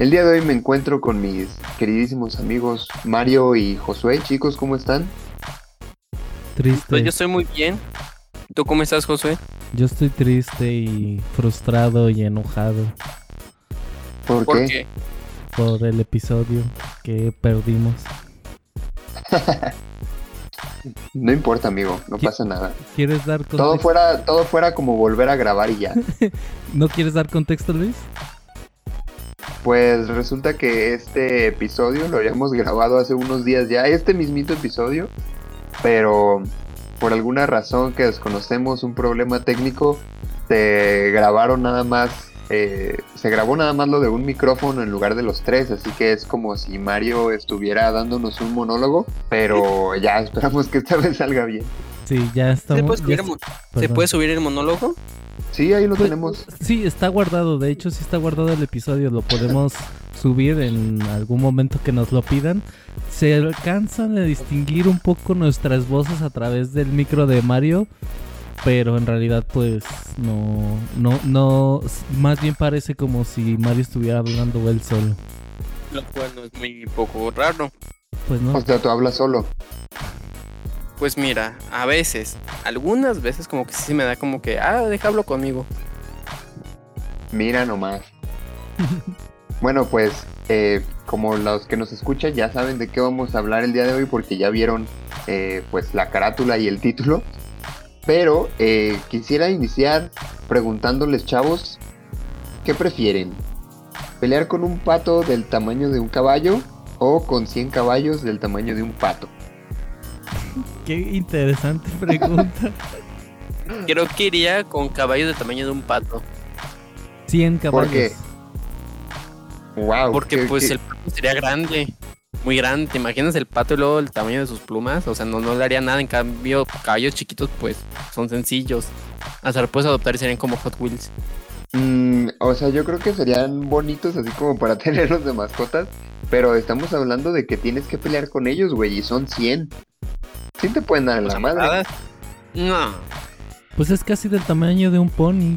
El día de hoy me encuentro con mis queridísimos amigos Mario y Josué. Chicos, ¿cómo están? Triste. Pues yo estoy muy bien. ¿Tú cómo estás, Josué? Yo estoy triste y frustrado y enojado ¿Por, ¿Por qué? qué? por el episodio que perdimos. No importa, amigo, no pasa nada. ¿Quieres dar Todo contexto? fuera, todo fuera como volver a grabar y ya. ¿No quieres dar contexto, Luis? Pues resulta que este episodio lo habíamos grabado hace unos días ya, este mismito episodio, pero por alguna razón que desconocemos, un problema técnico, se grabaron nada más, eh, se grabó nada más lo de un micrófono en lugar de los tres, así que es como si Mario estuviera dándonos un monólogo, pero ya esperamos que esta vez salga bien. Sí, ya ¿Se estamos. puede, subir ya el ¿Se puede subir el monólogo? Sí, ahí lo Pues, tenemos. Sí, está guardado. De hecho, sí está guardado el episodio. Lo podemos subir en algún momento que nos lo pidan. Se alcanzan a distinguir un poco nuestras voces a través del micro de Mario. Pero en realidad, pues, no, no, no, más bien parece como si Mario estuviera hablando él solo. Lo cual no es muy poco raro. Pues no. O sea, tú hablas solo. Pues mira, a veces, algunas veces como que sí me da como que, ah, déjalo conmigo. Mira nomás. bueno, pues eh, como los que nos escuchan ya saben de qué vamos a hablar el día de hoy porque ya vieron eh, pues la carátula y el título. Pero eh, quisiera iniciar preguntándoles, chavos, ¿qué prefieren? ¿Pelear con un pato del tamaño de un caballo o con 100 caballos del tamaño de un pato? Qué interesante pregunta. Creo que iría con caballos del tamaño de un pato. 100 ¿Por caballos. qué? Wow. Porque qué- pues qué- el pato sería grande. Muy grande. ¿Te imaginas el pato y luego el tamaño de sus plumas? O sea, no, no le haría nada. En cambio, caballos chiquitos pues son sencillos. Hasta los puedes adoptar y serían como Hot Wheels. Mm, o sea, yo creo que serían bonitos así como para tenerlos de mascotas, pero estamos hablando de que tienes que pelear con ellos, güey, y son 100. Sí te pueden dar la madre. No. Pues es casi del tamaño de un pony.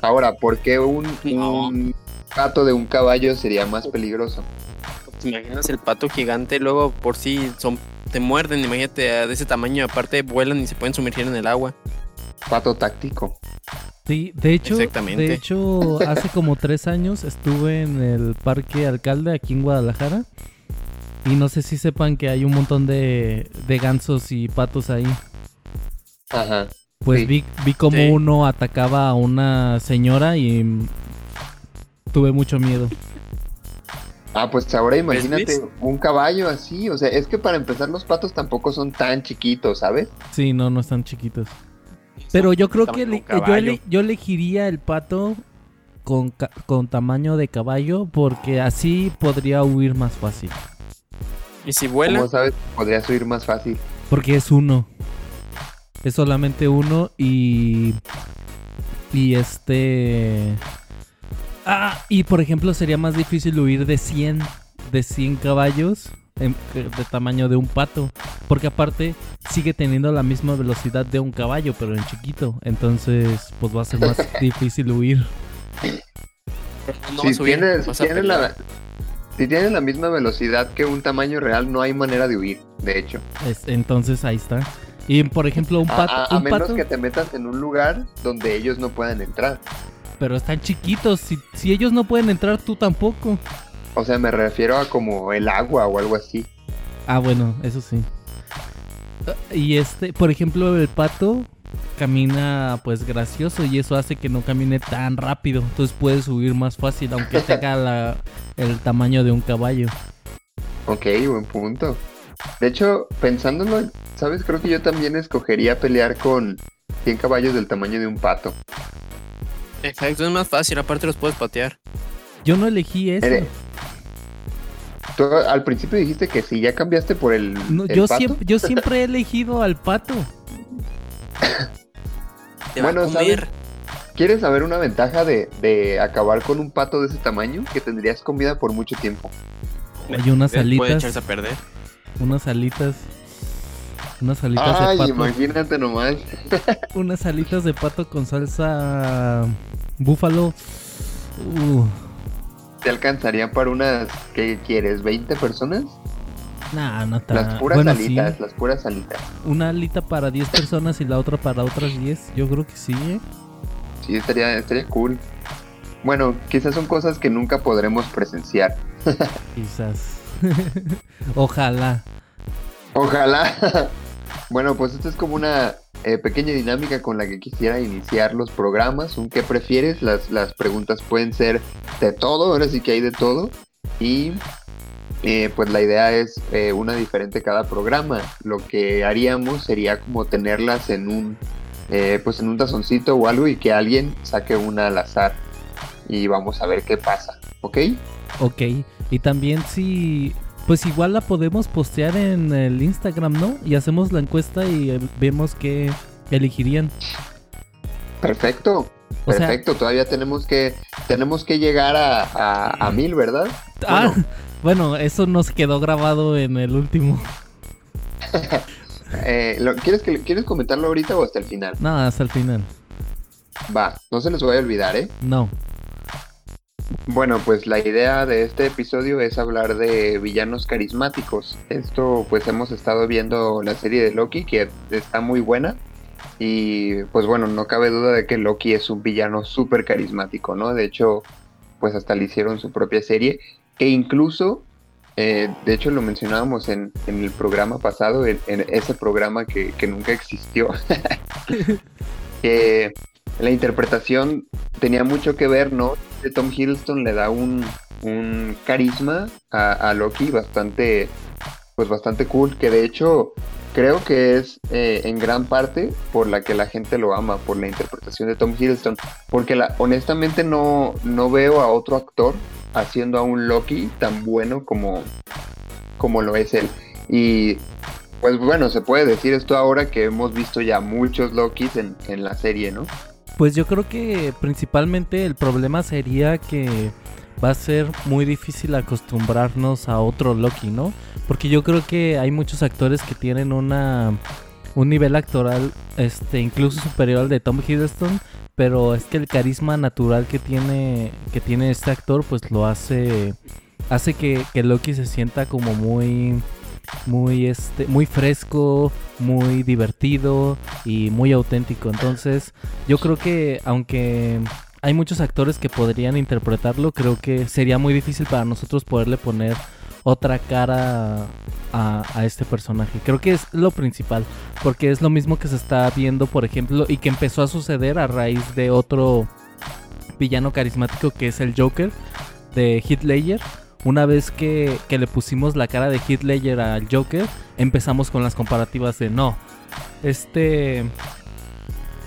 Ahora, ¿por qué un, No. un gato de un caballo sería más peligroso? ¿Te imaginas el pato gigante? Luego por sí son, te muerden, imagínate de ese tamaño. Aparte vuelan y se pueden sumergir en el agua. Pato táctico. Sí, de hecho, Exactamente. de hecho, hace como tres años estuve en el Parque Alcalde aquí en Guadalajara. Y no sé si sepan que hay un montón de, de gansos y patos ahí. Ajá. Pues Sí. vi, vi como Sí. uno atacaba a una señora y tuve mucho miedo. Ah, pues ahora imagínate Luis? un caballo así, o sea, es que para empezar los patos tampoco son tan chiquitos, ¿sabes? Sí, no, no están chiquitos. Pero yo creo que yo, ele- yo elegiría el pato con, con tamaño de caballo porque así podría huir más fácil. Y si vuela, Como sabes, podría subir más fácil. Porque es uno. Es solamente uno y. Y este. Ah, y por ejemplo, sería más difícil huir de 100. De 100 caballos. En- de tamaño de un pato. Porque aparte sigue teniendo la misma velocidad de un caballo, pero en chiquito. Entonces, pues va a ser más difícil huir. no si a huir, tienes, tienes la, si tienes la misma velocidad que un tamaño real, no hay manera de huir, de hecho. Es- entonces ahí está. Y por ejemplo, un A- pato. a, a un menos pato que te metas en un lugar donde ellos no puedan entrar. Pero están chiquitos. Si, si ellos no pueden entrar, tú tampoco. O sea, me refiero a como el agua o algo así. Ah, bueno, eso sí. Y este, por ejemplo, el pato camina pues gracioso y eso hace que no camine tan rápido. Entonces puedes subir más fácil, aunque tenga la- el tamaño de un caballo. Ok, buen punto. De hecho, pensándolo, ¿sabes? Creo que yo también escogería pelear con 100 caballos del tamaño de un pato. Exacto, es más fácil, aparte los puedes patear. Yo no elegí eso. Eres- Tú al principio dijiste que sí, ya cambiaste por el. No, el yo, pato? siempre, yo siempre he elegido al pato. Te va Bueno, a comer. ¿sabes? ¿Quieres saber una ventaja de, de acabar con un pato de ese tamaño? Que tendrías comida por mucho tiempo. Hay unas Puede alitas, echarse a perder. unas alitas, unas alitas Ay, de pato, imagínate nomás. unas alitas de pato con salsa búfalo. Uh, ¿Te alcanzarían para unas, ¿qué quieres? ¿20 personas? nah, no tan. Las puras bueno, sí, alitas, las puras alitas. una alita para 10 personas y la otra para otras 10. Yo creo que sí, ¿eh? Sí, estaría, estaría cool. Bueno, quizás son cosas que nunca podremos presenciar. Quizás. Ojalá. Ojalá. bueno, pues esto es como una eh, pequeña dinámica con la que quisiera iniciar los programas. Qué prefieres. Las, las preguntas pueden ser de todo, ahora sí que hay de todo. Y eh, pues la idea es eh, una diferente cada programa. Lo que haríamos sería como tenerlas en un pues en un tazoncito o algo y que alguien saque una al azar. Y vamos a ver qué pasa. ¿Ok? Ok. Y también si. Pues igual la podemos postear en el Instagram, ¿no? Y hacemos la encuesta y eh, vemos qué elegirían. Perfecto. O sea- Perfecto, todavía tenemos que tenemos que llegar a, a, a mil, ¿verdad? Ah, bueno, eso nos quedó grabado en el último. Eh, lo- ¿quieres, que, ¿Quieres comentarlo ahorita o hasta el final? No, hasta el final. Va, no se les vaya a olvidar, ¿eh? No. Bueno, pues la idea de este episodio es hablar de villanos carismáticos. Esto, pues hemos estado viendo la serie de Loki, que está muy buena. Y pues bueno, no cabe duda de que Loki es un villano súper carismático, ¿no? De hecho, pues hasta le hicieron su propia serie. E incluso, eh, de hecho lo mencionábamos en, en el programa pasado, en, en ese programa que, que nunca existió. que la interpretación tenía mucho que ver, ¿no? De Tom Hiddleston le da un, un carisma a, Loki bastante, pues bastante cool, que de hecho creo que es eh, en gran parte por la que la gente lo ama, por la interpretación de Tom Hiddleston, porque honestamente no, no veo a otro actor haciendo a un Loki tan bueno como, como lo es él. Y pues bueno, se puede decir esto ahora que hemos visto ya muchos Lokis en, en la serie, ¿no? Pues yo creo que principalmente el problema sería que va a ser muy difícil acostumbrarnos a otro Loki, ¿no? Porque yo creo que hay muchos actores que tienen una un nivel actoral este incluso superior al de Tom Hiddleston, pero es que el carisma natural que tiene que tiene este actor pues lo hace hace que, que Loki se sienta como muy muy este muy fresco, muy divertido y muy auténtico. Entonces, yo creo que aunque hay muchos actores que podrían interpretarlo, creo que sería muy difícil para nosotros poderle poner otra cara a, a este personaje. Creo que es lo principal, porque es lo mismo que se está viendo, por ejemplo, y que empezó a suceder a raíz de otro villano carismático que es el Joker de Ledger. Una vez que, que le pusimos la cara de Heath Ledger al Joker, empezamos con las comparativas de no, este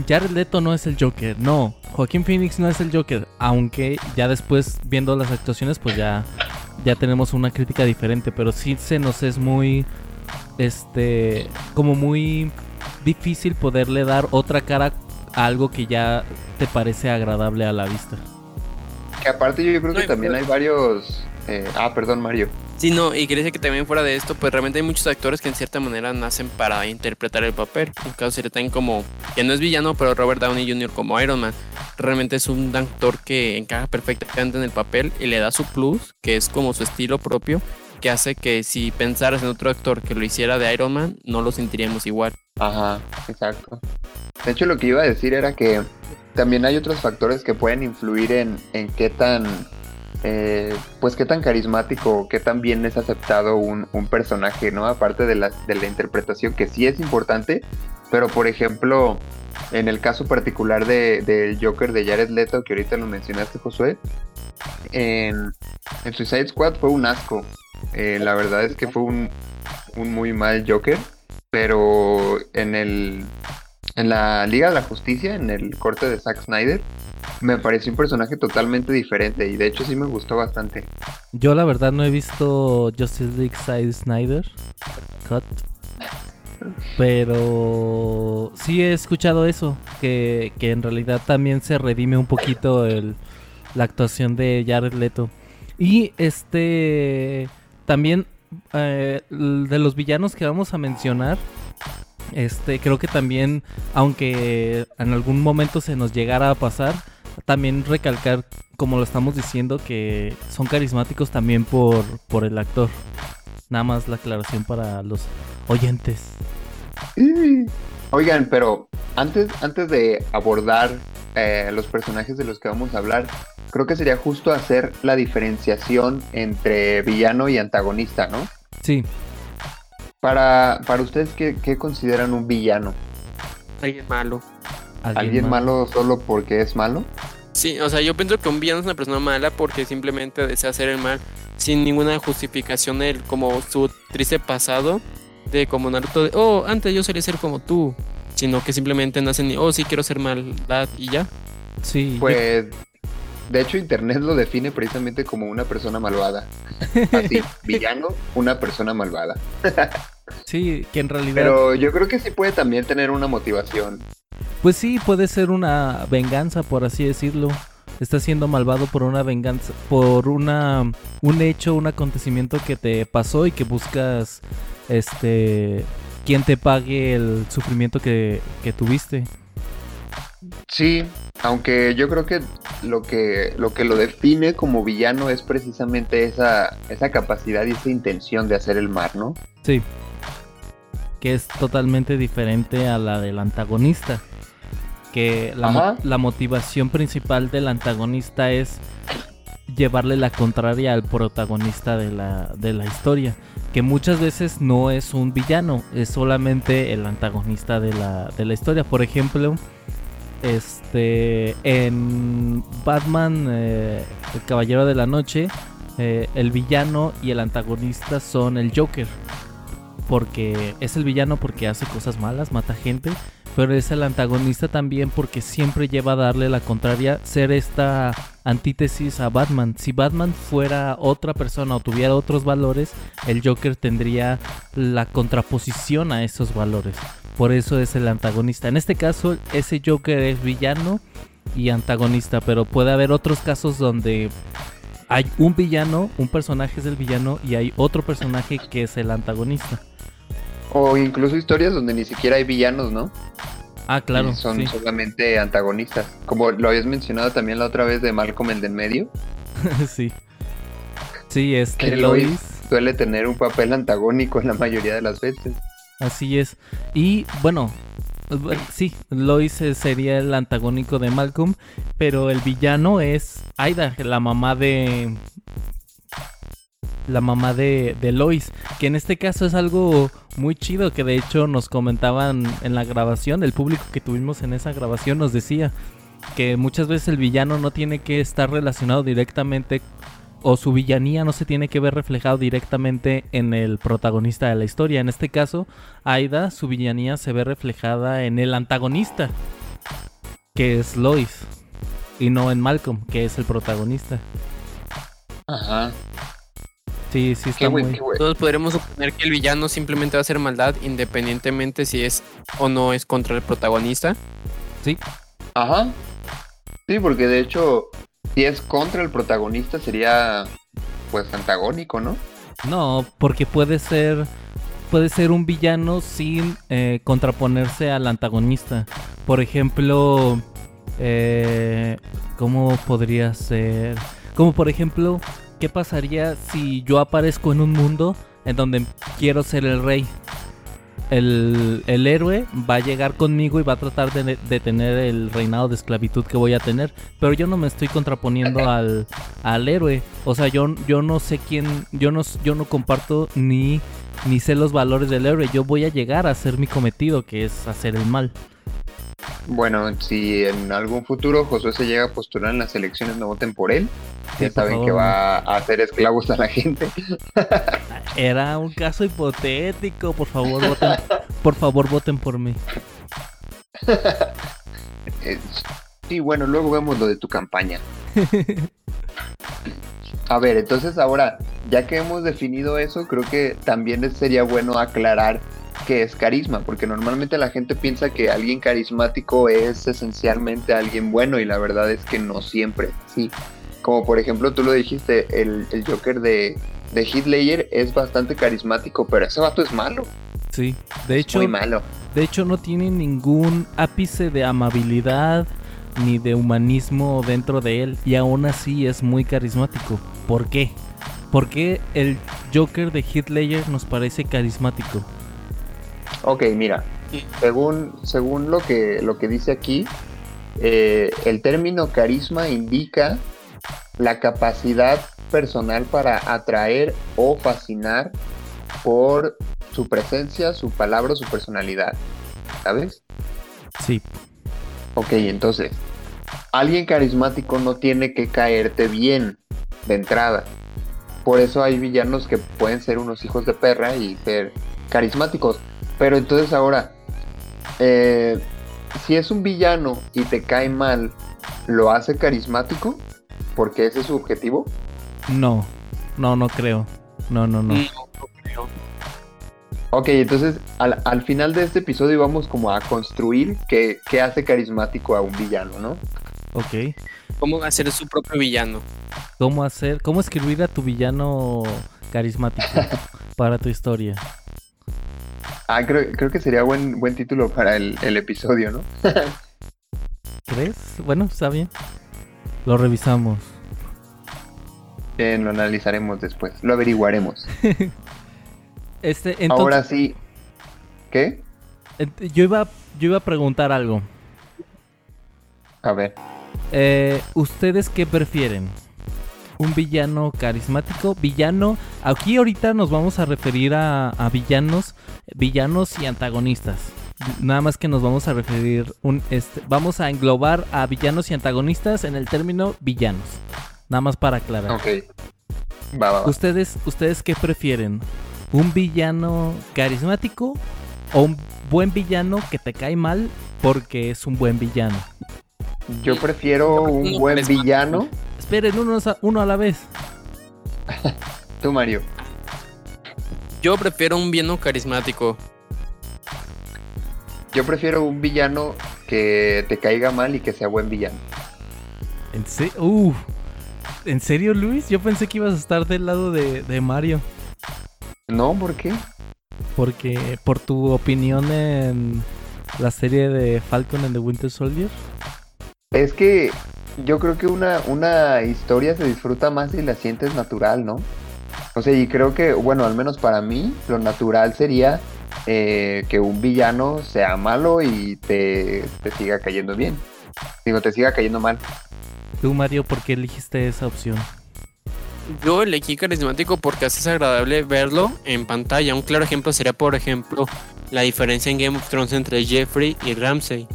Jared Leto no es el Joker, no, Joaquín Phoenix no es el Joker, aunque ya después viendo las actuaciones pues ya ya tenemos una crítica diferente, pero sí se nos es muy este como muy difícil poderle dar otra cara a algo que ya te parece agradable a la vista. Que aparte yo creo que también fuera- hay varios... eh, ah, perdón Mario. Sí, no, y quería decir que también fuera de esto, pues realmente hay muchos actores que en cierta manera nacen para interpretar el papel. Un caso sería también como, que no es villano, pero Robert Downey Jr. como Iron Man. Realmente es un actor que encaja perfectamente en el papel y le da su plus, que es como su estilo propio, que hace que si pensaras en otro actor que lo hiciera de Iron Man, no lo sentiríamos igual. Ajá, exacto. De hecho, lo que iba a decir era que también hay otros factores que pueden influir en, en qué tan, eh, pues qué tan carismático, qué tan bien es aceptado un, un personaje, ¿no? Aparte de la, de la interpretación, que sí es importante, pero por ejemplo, en el caso particular de- del Joker de Jared Leto, que ahorita lo mencionaste, Josué, en, en Suicide Squad fue un asco. Eh, la verdad es que fue un, un muy mal Joker pero en el en la Liga de la Justicia, en el corte de Zack Snyder, Me pareció un personaje totalmente diferente y de hecho sí me gustó bastante. Yo la verdad no he visto Justice League Side Snyder Cut. Pero sí he escuchado eso, que, que en realidad también se redime un poquito el, la actuación de Jared Leto. Y este también eh, de los villanos que vamos a mencionar, este creo que también, aunque en algún momento se nos llegara a pasar, también recalcar, como lo estamos diciendo, que son carismáticos también por, por el actor. Nada más la aclaración para los oyentes. Oigan, pero antes, antes de abordar eh, los personajes de los que vamos a hablar, creo que sería justo hacer la diferenciación entre villano y antagonista, ¿no? Sí. Para, para ustedes, ¿qué, qué consideran un villano? Alguien malo. ¿Alguien, malo solo porque es malo? Sí, o sea, yo pienso que un villano es una persona mala porque simplemente desea hacer el mal sin ninguna justificación, el, como su triste pasado de como Naruto de, oh, antes yo solía ser como tú, sino que simplemente nacen y, oh, sí, quiero ser maldad y ya. Sí. Pues, de hecho, Internet lo define precisamente como una persona malvada. Así, villano, una persona malvada. sí, que en realidad... Pero yo creo que sí puede también tener una motivación. Pues sí, puede ser una venganza, por así decirlo. Está siendo malvado por una venganza, por una un hecho, un acontecimiento que te pasó y que buscas este quien te pague el sufrimiento que, que tuviste. Sí, aunque yo creo que lo que lo que lo define como villano es precisamente esa esa capacidad y esa intención de hacer el mal, ¿no? Sí. Que es totalmente diferente a la del antagonista. Que la, mo la motivación principal del antagonista es llevarle la contraria al protagonista de la, de la historia. Que muchas veces no es un villano, es solamente el antagonista de la, de la historia. Por ejemplo, este en Batman, eh, el Caballero de la Noche, eh, el villano y el antagonista son el Joker. Porque es el villano porque hace cosas malas, mata gente, pero es el antagonista también porque siempre lleva a darle la contraria, ser esta antítesis a Batman. Si Batman fuera otra persona o tuviera otros valores, el Joker tendría la contraposición a esos valores. Por eso es el antagonista. En este caso, ese Joker es villano y antagonista, pero puede haber otros casos donde hay un villano, un personaje es el villano y hay otro personaje que es el antagonista. O incluso historias donde ni siquiera hay villanos, ¿no? Ah, claro. Y son sí. solamente antagonistas. Como lo habías mencionado también la otra vez de Malcolm el del medio. sí. Sí, es que Lois suele tener un papel antagónico en la mayoría de las veces. Así es. Y bueno, sí, Lois sería el antagónico de Malcolm, pero el villano es Aida, la mamá de la mamá de, de, Lois, que en este caso es algo muy chido, que de hecho nos comentaban en la grabación, el público que tuvimos en esa grabación nos decía que muchas veces el villano no tiene que estar relacionado directamente o su villanía no se tiene que ver reflejado directamente en el protagonista de la historia. En este caso, Aida, su villanía se ve reflejada en el antagonista, que es Lois, y no en Malcolm, que es el protagonista. Ajá. Sí, sí está qué muy... Qué Todos podremos suponer que el villano simplemente va a hacer maldad independientemente si es o no es contra el protagonista. Sí. Ajá. Sí, porque de hecho, si es contra el protagonista sería pues antagónico, ¿no? No, porque puede ser puede ser un villano sin eh, contraponerse al antagonista. Por ejemplo, eh, ¿cómo podría ser? Como por ejemplo, ¿qué pasaría si yo aparezco en un mundo en donde quiero ser el rey? El, el, héroe va a llegar conmigo y va a tratar de detener el reinado de esclavitud que voy a tener. Pero yo no me estoy contraponiendo al, al héroe. O sea, yo, yo no sé quién. Yo no, yo no comparto ni, ni sé los valores del héroe. Yo voy a llegar a hacer mi cometido, que es hacer el mal. Bueno, si en algún futuro Josué se llega a postular en las elecciones, no voten por él. Ya Sí, saben favor, que va a hacer esclavos a la gente. Era un caso hipotético. Por favor, voten, por favor, voten por mí. Eh, Sí, bueno, luego vemos lo de tu campaña. A ver, entonces ahora, ya que hemos definido eso, creo que también sería bueno aclarar qué es carisma, porque normalmente la gente piensa que alguien carismático es esencialmente alguien bueno y la verdad es que no siempre, sí. Como por ejemplo tú lo dijiste, el, el Joker de, de Heath es bastante carismático, pero ese vato es malo. Sí, de hecho, muy malo. De hecho no tiene ningún ápice de amabilidad ni de humanismo dentro de él y aún así es muy carismático. ¿Por qué? ¿Por qué el Joker de Heath nos parece carismático? Ok, mira, según, según lo, que, lo que dice aquí, eh, el término carisma indica la capacidad personal para atraer o fascinar por su presencia, su palabra su personalidad. ¿Sabes? Sí. Ok, entonces, alguien carismático no tiene que caerte bien de entrada. Por eso hay villanos que pueden ser unos hijos de perra y ser carismáticos. Pero entonces ahora, eh, si es un villano y te cae mal, ¿lo hace carismático? Porque ese es su objetivo. No, no, no creo. No, no, no. No, creo. Ok, entonces al, final de este episodio vamos como a construir qué, hace carismático a un villano, ¿no? Ok. ¿Cómo hacer su propio villano? ¿Cómo hacer, cómo escribir a tu villano carismático para tu historia? Ah, creo, creo que sería buen, buen título para el, el episodio, ¿no? ¿Crees? Bueno, está bien. Lo revisamos. Bien, lo analizaremos después. Lo averiguaremos. este, Ahora sí. ¿Qué? Yo iba, yo iba a preguntar algo. A ver. Eh, ¿Ustedes qué prefieren? un villano carismático. Villano, aquí ahorita nos vamos a referir a, villanos, villanos y antagonistas. Nada más que nos vamos a referir, un, este, vamos a englobar a villanos y antagonistas en el término villanos. Nada más para aclarar. Ok. Va, ¿Ustedes, ¿Ustedes qué prefieren? ¿Un villano carismático o un buen villano que te cae mal porque es un buen villano? Yo prefiero un buen villano Esperen uno, uno a la vez. Tú, Mario. Yo prefiero un villano carismático. Yo prefiero un villano que te caiga mal y que sea buen villano. ¿En serio? Uh, ¿En serio, Luis? Yo pensé que ibas a estar del lado de, de Mario. No, ¿por qué? Porque por tu opinión en la serie de Falcon and the Winter Soldier. Es que yo creo que una, una historia se disfruta más si la sientes natural, ¿no? O sea, y creo que, bueno, al menos para mí, lo natural sería eh, que un villano sea malo y te, te siga cayendo bien. Digo, te siga cayendo mal. Tú, Mario, ¿por qué elegiste esa opción? Yo elegí carismático porque es agradable verlo en pantalla. Un claro ejemplo sería, por ejemplo, la diferencia en Game of Thrones entre Jeffrey y Ramsey.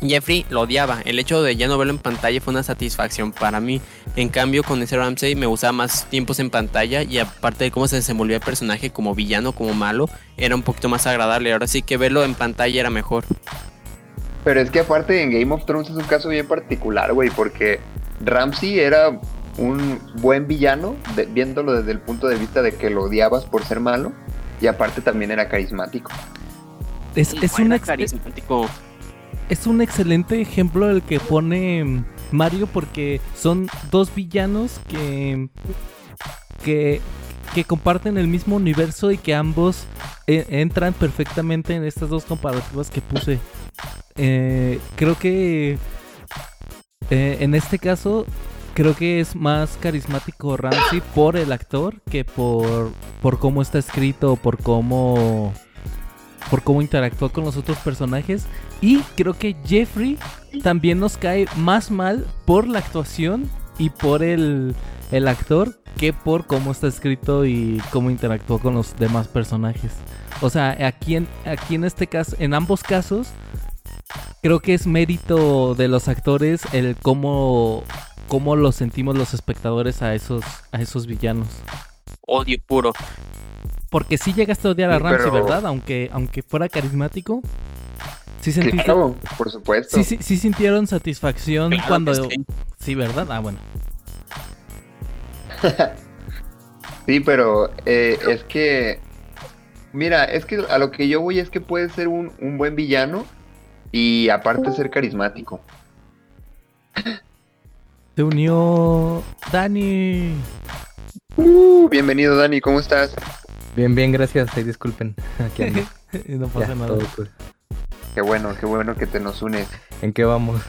Jeffrey lo odiaba. El hecho de ya no verlo en pantalla fue una satisfacción para mí. En cambio, con ese Ramsey me gustaba más tiempos en pantalla y aparte de cómo se desenvolvía el personaje como villano, como malo, era un poquito más agradable. Ahora sí que verlo en pantalla era mejor. Pero es que aparte en Game of Thrones es un caso bien particular, güey, porque Ramsey era un buen villano, viéndolo desde el punto de vista de que lo odiabas por ser malo, y aparte también era carismático. Es, es un carismático es un excelente ejemplo el que pone Mario porque son dos villanos que, que, comparten el mismo universo y que ambos eh, entran perfectamente en estas dos comparativas que puse. Eh, creo que eh, en este caso creo que es más carismático Ramsey por el actor que por, por cómo está escrito, por cómo por cómo interactúa con los otros personajes. Y creo que Jeffrey también nos cae más mal por la actuación y por el, el actor que por cómo está escrito y cómo interactúa con los demás personajes. O sea, aquí en, aquí en este caso, en ambos casos, creo que es mérito de los actores el cómo, cómo lo sentimos los espectadores a esos, a esos villanos. Odio puro. Porque sí llegaste a odiar a Ramsey, ¿verdad? Aunque, aunque fuera carismático. Sí, sentiste- Claro, por supuesto. sí, sí, sí sintieron satisfacción Claro cuando... sí. Sí, ¿verdad? Ah, bueno. Sí, pero eh, es que, mira, es que a lo que yo voy es que puede ser un, un buen villano y aparte ser carismático. Se unió Dani. Uh, bienvenido Dani, ¿cómo estás? Bien, bien, gracias. Ay, disculpen. Aquí ando. no pasa Ya, nada. todo cool. Qué bueno, qué bueno que te nos unes. ¿En qué vamos?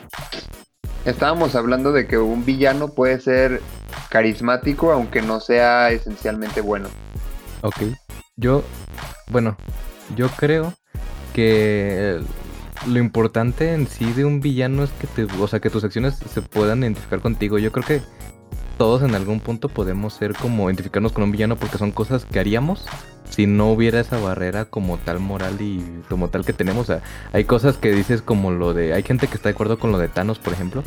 Estábamos hablando de que un villano puede ser carismático aunque no sea esencialmente bueno. ok. Yo, bueno, yo creo que lo importante en sí de un villano es que te, o sea, que tus acciones se puedan identificar contigo. Yo creo que todos en algún punto podemos ser como identificarnos con un villano porque son cosas que haríamos si no hubiera esa barrera como tal moral y como tal que tenemos. O sea, hay cosas que dices como lo de, hay gente que está de acuerdo con lo de Thanos, por ejemplo.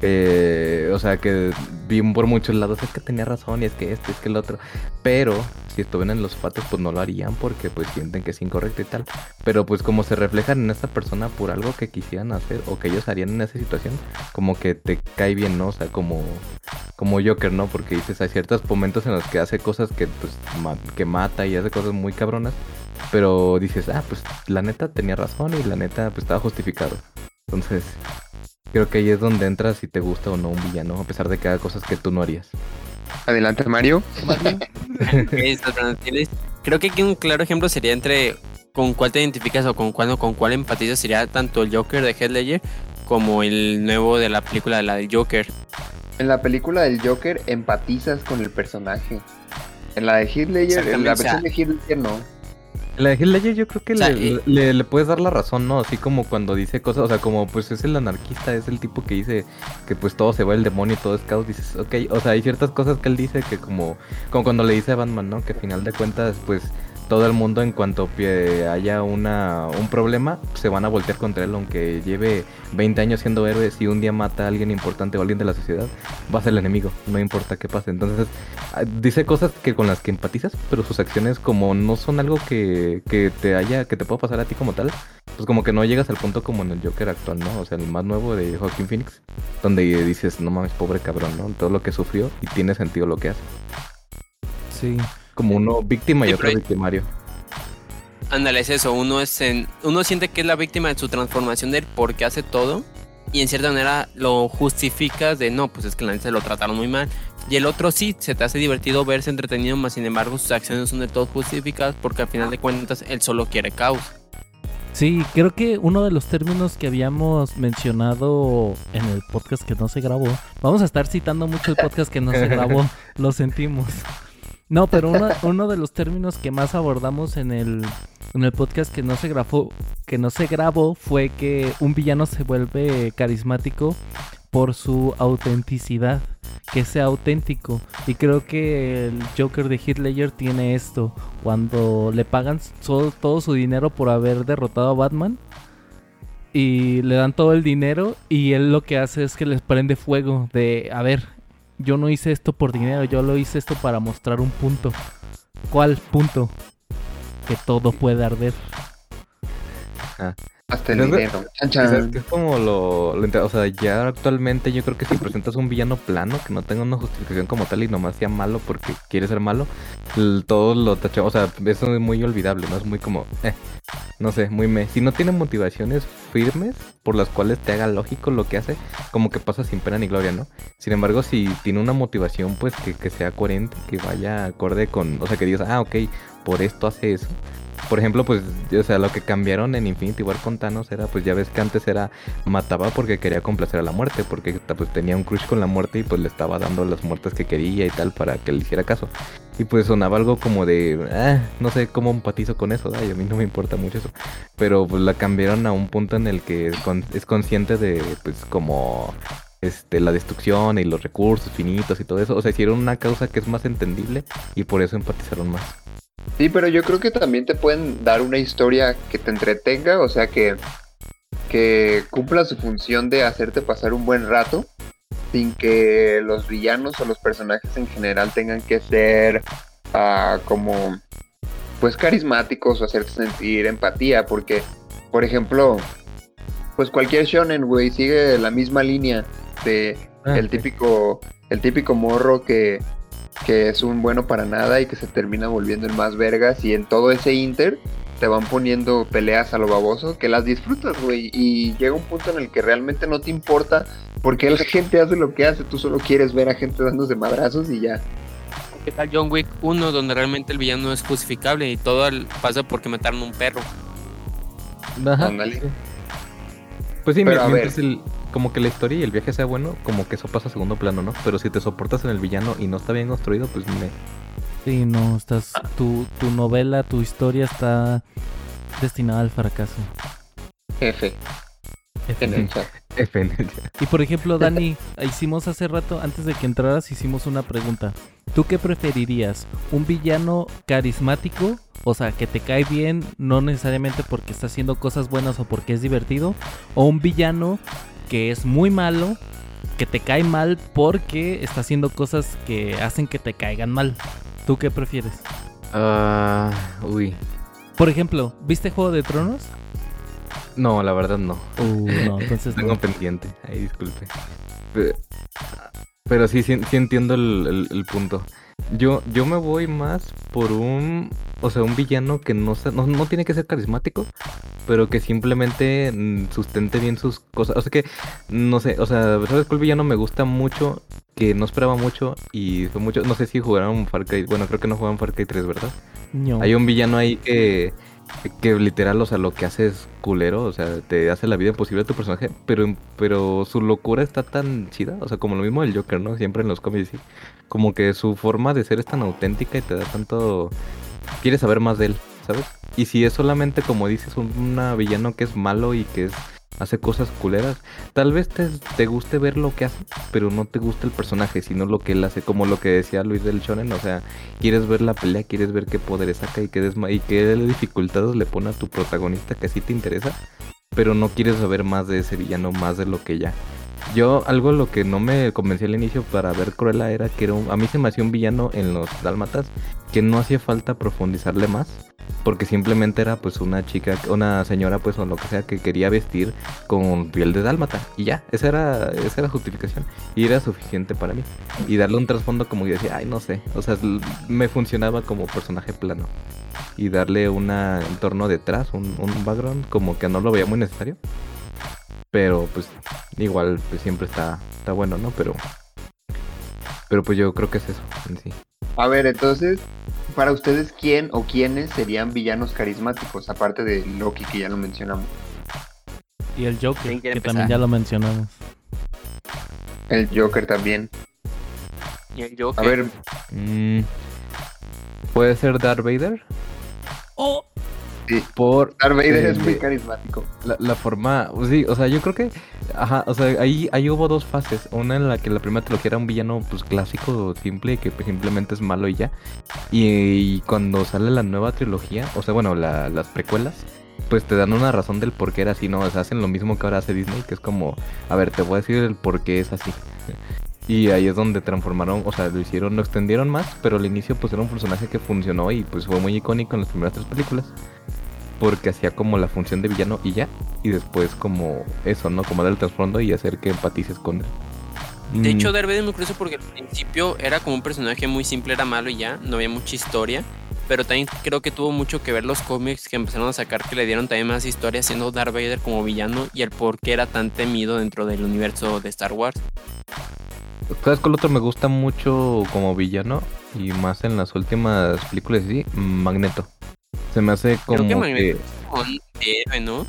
Eh, o sea, que vi por muchos lados, es que tenía razón y es que este, es que el otro. Pero si estuvieran en los patos, pues no lo harían porque pues sienten que es incorrecto y tal. Pero pues como se reflejan en esta persona por algo que quisieran hacer o que ellos harían en esa situación, como que te cae bien, ¿no? O sea, como, como Joker, ¿no? Porque dices, hay ciertos momentos en los que hace cosas que pues que mata y hace cosas muy cabronas. Pero dices, ah, pues la neta tenía razón y la neta pues estaba justificado. Entonces, creo que ahí es donde entras si te gusta o no un villano, a pesar de que haga cosas que tú no harías. Adelante Mario. Creo que aquí un claro ejemplo sería entre con cuál te identificas o con cuál, con cuál empatizas sería tanto el Joker de Heath Ledger como el nuevo de la película de la del Joker. En la película del Joker empatizas con el personaje. En la de Heath Ledger, en la Exactamente, o sea- versión de Heath Ledger no. La de yo creo que O sea, le, y- le- le puedes dar la razón, ¿no? Así como cuando dice cosas, o sea, como pues es el anarquista, es el tipo que dice que pues todo se va el demonio y todo es caos, dices, ok, o sea, hay ciertas cosas que él dice que como, como cuando le dice a Batman, ¿no? Que al final de cuentas, pues todo el mundo en cuanto haya una, un problema, se van a voltear contra él, aunque lleve 20 años siendo héroe, si un día mata a alguien importante o alguien de la sociedad, va a ser el enemigo, no importa qué pase. Entonces, ah, dice cosas que con las que empatizas, pero sus acciones como no son algo que, que te haya, que te pueda pasar a ti como tal, pues como que no llegas al punto como en el Joker actual, ¿no? O sea, el más nuevo de Joaquin Phoenix, donde dices, no mames, pobre cabrón, ¿no? Todo lo que sufrió y tiene sentido lo que hace. Sí. Como uno víctima y Sí, otro victimario. Ándale, es eso. Uno es en, uno siente que es la víctima de su transformación de por qué hace todo. Y en cierta manera lo justificas de no, pues es que la neta se lo trataron muy mal. Y el otro sí, se te hace divertido verse entretenido, más sin embargo sus acciones son de todo justificadas porque al final de cuentas él solo quiere caos. Sí, creo que uno de los términos que habíamos mencionado en el podcast que no se grabó, vamos a estar citando mucho el podcast que no se grabó, lo sentimos. No, pero uno, de los términos que más abordamos en el, en el podcast que no se grabó, que no se grabó fue que un villano se vuelve carismático por su autenticidad, que sea auténtico. Y creo que el Joker de Ledger tiene esto. Cuando le pagan todo su dinero por haber derrotado a Batman. Y le dan todo el dinero y él lo que hace es que les prende fuego de, a ver, yo no hice esto por dinero, yo lo hice esto para mostrar un punto. ¿Cuál punto? Que todo puede arder. Hasta el dinero. Chan, chan. que es como lo, lo O sea, ya actualmente yo creo que si presentas un villano plano, que no tenga una justificación como tal y nomás sea malo porque quiere ser malo, todos lo tachamos. O sea, eso es muy olvidable, ¿no? Es muy como. eh, no sé, muy me. Si no tiene motivaciones firmes por las cuales te haga lógico lo que hace, como que pasa sin pena ni gloria, ¿no? Sin embargo, si tiene una motivación, pues que, que sea coherente, que vaya acorde con. O sea, que digas, ah, ok, por esto hace eso. Por ejemplo, pues, o sea, lo que cambiaron en Infinity War con Thanos era, pues ya ves que antes era mataba porque quería complacer a la muerte, porque pues tenía un crush con la muerte y pues le estaba dando las muertes que quería y tal para que le hiciera caso. Y pues sonaba algo como de, ah, no sé cómo empatizo con eso, ay, a mí no me importa mucho eso. Pero pues la cambiaron a un punto en el que es consciente de, pues, como este, la destrucción y los recursos finitos y todo eso. O sea, hicieron una causa que es más entendible y por eso empatizaron más. Sí, pero yo creo que también te pueden dar una historia que te entretenga, o sea que, que cumpla su función de hacerte pasar un buen rato, sin que los villanos o los personajes en general tengan que ser ah, como pues carismáticos o hacerte sentir empatía, porque por ejemplo, pues cualquier shonen, güey, sigue la misma línea de Ah, el típico, el típico morro que, que es un bueno para nada y que se termina volviendo el más vergas y en todo ese inter te van poniendo peleas a lo baboso que las disfrutas, güey, y llega un punto en el que realmente no te importa porque la gente hace lo que hace, tú solo quieres ver a gente dándose madrazos y ya. ¿Qué tal John Wick 1 donde realmente el villano es justificable y todo el- pasa porque mataron a un perro? Ajá. Pues sí, Pero, mientras el, como que la historia y el viaje sea bueno, como que eso pasa a segundo plano, ¿no? Pero si te soportas en el villano y no está bien construido, pues me... Sí, no, estás. Tu, tu novela, tu historia está destinada al fracaso. F en el chat. F en el- Y por ejemplo, Dani, hicimos hace rato, antes de que entraras, hicimos una pregunta. ¿Tú qué preferirías? ¿Un villano carismático? O sea, que te cae bien, no necesariamente porque está haciendo cosas buenas o porque es divertido. ¿O un villano que es muy malo, que te cae mal porque está haciendo cosas que hacen que te caigan mal? ¿Tú qué prefieres? Ah, uy. Por ejemplo, ¿viste Juego de Tronos? No, la verdad no. Uh, no, entonces Tengo no. pendiente. Ahí disculpe. Pe- Pero sí, sí, sí entiendo el, el- el punto. Yo, yo me voy más por un, o sea, un villano que no, no, no tiene que ser carismático, pero que simplemente mm, sustente bien sus cosas. O sea que, no sé, o sea, ¿sabes cuál villano me gusta mucho? Que no esperaba mucho y fue mucho, no sé si jugaron Far Cry, bueno, creo que no jugaron Far Cry 3, ¿verdad? No. Hay un villano ahí que, que literal, o sea, lo que hace es culero, o sea, te hace la vida imposible a tu personaje, pero, pero su locura está tan chida, o sea, como lo mismo del Joker, ¿no? Siempre en los cómics, sí. Como que su forma de ser es tan auténtica y te da tanto... Quieres saber más de él, ¿sabes? Y si es solamente, como dices, un villano que es malo y que es hace cosas culeras, tal vez te, te guste ver lo que hace, pero no te gusta el personaje, sino lo que él hace, como lo que decía Luis del Shonen, o sea, quieres ver la pelea, quieres ver qué poderes saca y qué, desma y qué dificultades le pone a tu protagonista que sí te interesa, pero no quieres saber más de ese villano, más de lo que ya. Yo, algo lo que no me convenció al inicio para ver Cruella era que era un- a mí se me hacía un villano en los Dálmatas que no hacía falta profundizarle más, porque simplemente era pues una chica, una señora pues o lo que sea que quería vestir con piel de dálmata y ya, esa era, esa era justificación y era suficiente para mí y darle un trasfondo como yo decía, ay no sé, o sea, me funcionaba como personaje plano y darle un entorno detrás, un background como que no lo veía muy necesario, pero pues igual pues siempre está, está bueno, ¿no? Pero, pero pues yo creo que es eso en sí. A ver, entonces, para ustedes, ¿quién o quiénes serían villanos carismáticos? Aparte de Loki, que ya lo mencionamos. Y el Joker, ¿Quién que también ya lo mencionamos. El Joker también. Y el A Joker. ver, Mm, Puede ser Darth Vader ¡Oh! Por Darth Vader Eh, es muy de- carismático. La, la forma, sí, o sea, yo creo que, ajá, o sea, ahí, ahí hubo dos fases. Una en la que la primera trilogía era un villano, pues clásico, simple, que pues, simplemente es malo y ya. Y, y cuando sale la nueva trilogía, o sea, bueno, la- las precuelas, pues te dan una razón del por qué era así, ¿no? O sea, hacen lo mismo que ahora hace Disney, que es como, a ver, te voy a decir el por qué es así. Y ahí es donde transformaron, o sea, lo hicieron, lo extendieron más, pero al inicio pues era un personaje que funcionó y pues fue muy icónico en las primeras tres películas porque hacía como la función de villano y ya, y después como eso, ¿no? Como dar el trasfondo y hacer que empatices con él. De Mm, hecho, Vader es muy curioso porque al principio era como un personaje muy simple, era malo y ya, no había mucha historia. Pero también creo que tuvo mucho que ver los cómics que empezaron a sacar que le dieron también más historia siendo Darth Vader como villano y el por qué era tan temido dentro del universo de Star Wars. ¿Sabes cuál otro me gusta mucho como villano? Y más en las últimas películas, sí, Magneto. Se me hace como Creo que que... Magneto es como un héroe, ¿no?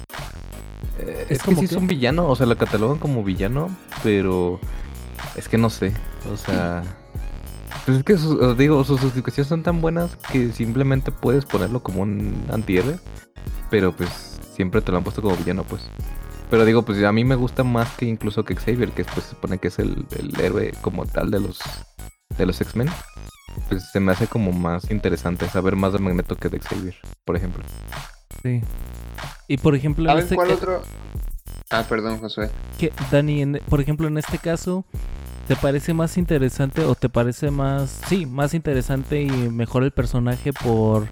eh, ¿Es es que como sí qué? es un villano, o sea, lo catalogan como villano, pero es que no sé, o sea... Pues es que, sus- os digo, sus justificaciones son tan buenas que simplemente puedes ponerlo como un antihéroe, pero pues siempre te lo han puesto como villano, pues. Pero digo, pues a mí me gusta más que incluso que Xavier, que pues se supone que es el, el héroe como tal de los de los X-Men. Pues se me hace como más interesante saber más de Magneto que de Xavier, por ejemplo. Sí. Y por ejemplo, en ¿Saben este cuál otro? Ah, perdón, Josué. que- Dani, en- por ejemplo, en este caso, ¿te parece más interesante o te parece más, sí, más interesante y mejor el personaje por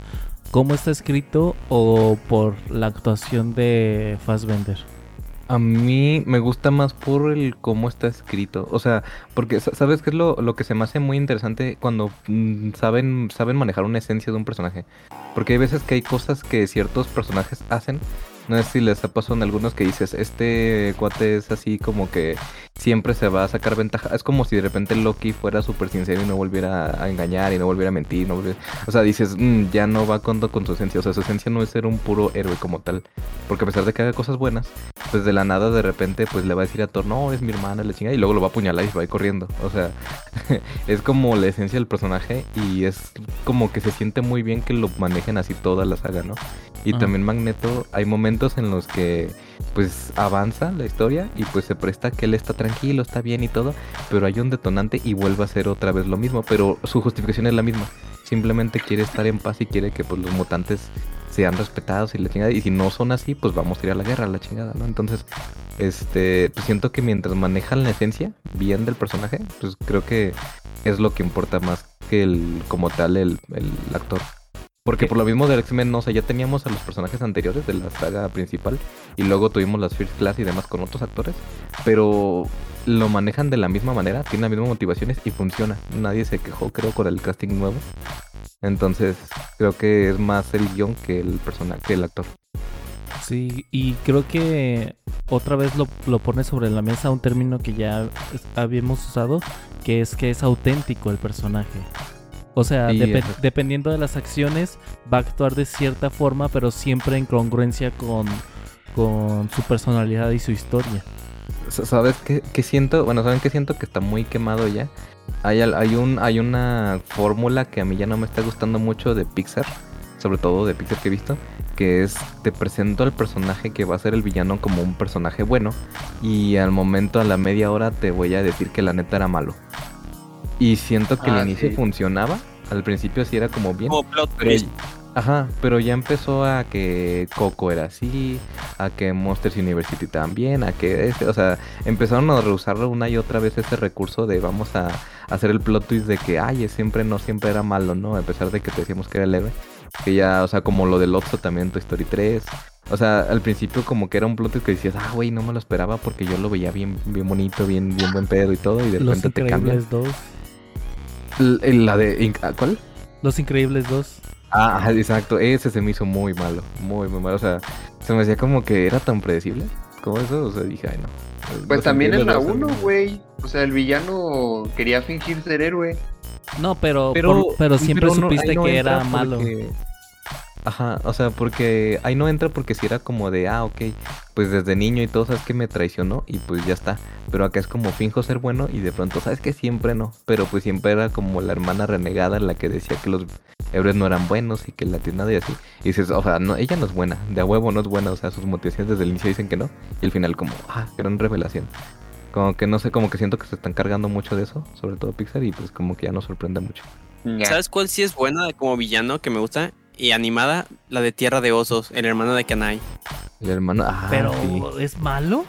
cómo está escrito o por la actuación de Fassbender? A mí me gusta más por el cómo está escrito. O sea, porque sa- ¿sabes qué es lo, lo que se me hace muy interesante cuando mm, saben, saben manejar una esencia de un personaje? Porque hay veces que hay cosas que ciertos personajes hacen. No sé si les ha pasado en algunos que dices, este cuate es así como que siempre se va a sacar ventaja. Es como si de repente Loki fuera súper sincero y no volviera a engañar y no volviera a mentir. No volviera- O sea, dices, "Mm, ya no va con, con su esencia. O sea, su esencia no es ser un puro héroe como tal. Porque a pesar de que haga cosas buenas, pues de la nada de repente pues le va a decir a Thor, no, es mi hermana, la chingada, y luego lo va a apuñalar y se va a ir corriendo. O sea, es como la esencia del personaje y es como que se siente muy bien que lo manejen así toda la saga, ¿no? Y Ajá. también Magneto, hay momentos en los que pues avanza la historia y pues se presta que él está tranquilo, está bien y todo, pero hay un detonante y vuelve a hacer otra vez lo mismo, pero su justificación es la misma. Simplemente quiere estar en paz y quiere que pues los mutantes sean respetados y la chingada. Y si no son así, pues vamos a ir a la guerra, la chingada, ¿no? Entonces, este, pues siento que mientras manejan la esencia bien del personaje, pues creo que es lo que importa más que el, como tal, el, el actor. Porque por lo mismo del X-Men, no, o sea, ya teníamos a los personajes anteriores de la saga principal y luego tuvimos las First Class y demás con otros actores, pero lo manejan de la misma manera, tienen las mismas motivaciones y funciona. Nadie se quejó, creo, con el casting nuevo. Entonces, creo que es más el guion que el personaje, que el actor. Sí, y creo que otra vez lo, lo pone sobre la mesa un término que ya habíamos usado, que es que es auténtico el personaje. O sea, Sí, dependiendo de las acciones, va a actuar de cierta forma, pero siempre en congruencia con, con su personalidad y su historia. ¿Sabes qué, qué siento? Bueno, ¿saben qué siento? Que está muy quemado ya. Hay, hay, un, hay una fórmula que a mí ya no me está gustando mucho de Pixar, sobre todo de Pixar que he visto, que es te presento al personaje que va a ser el villano como un personaje bueno y al momento, a la media hora, te voy a decir que la neta era malo. Y siento que Ah, el inicio sí. funcionaba, al principio sí era como bien. Como plot twist. ajá, pero ya empezó a que Coco era así, a que Monsters University también, a que ese, o sea, empezaron a reusar una y otra vez ese recurso de vamos a hacer el plot twist de que, ay, es siempre no siempre era malo, ¿no? A pesar de que te decíamos que era el héroe. Que ya, o sea, como lo del Otso también Toy Story 3. O sea, al principio como que era un plot twist que decías, ah, güey, no me lo esperaba porque yo lo veía bien, bien bonito, bien, bien buen pedo y todo, y de Los repente te cambian. Increíbles 2. L- el- La de, Inc- ¿cuál? Los Increíbles 2. Ah, exacto. Ese se me hizo muy malo. Muy, muy malo. O sea, se me hacía como que era tan predecible. Como eso, o sea, dije, ay, no. Pues Los también en la Increíbles 1, dos, güey. O sea, el villano quería fingir ser héroe. No, pero, Pero, por- pero siempre pero no- supiste no que era malo. porque- Ajá, o sea, porque ahí no entra porque si era como de, ah, ok, pues desde niño y todo, sabes que me traicionó y pues ya está. Pero acá es como finjo ser bueno y de pronto, sabes que siempre no. Pero pues siempre era como la hermana renegada la que decía que los héroes no eran buenos y que la tiene nada y así. Y dices, o sea, no, ella no es buena, de a huevo no es buena, o sea, sus motivaciones desde el inicio dicen que no. Y al final como, ah, gran revelación. Como que no sé, como que siento que se están cargando mucho de eso, sobre todo Pixar, y pues como que ya nos sorprende mucho. ¿Sabes cuál sí es buena como villano que me gusta? Y animada, la de Tierra de Osos, el hermano de Kanai. El hermano, ah, Pero, sí. ¿es malo?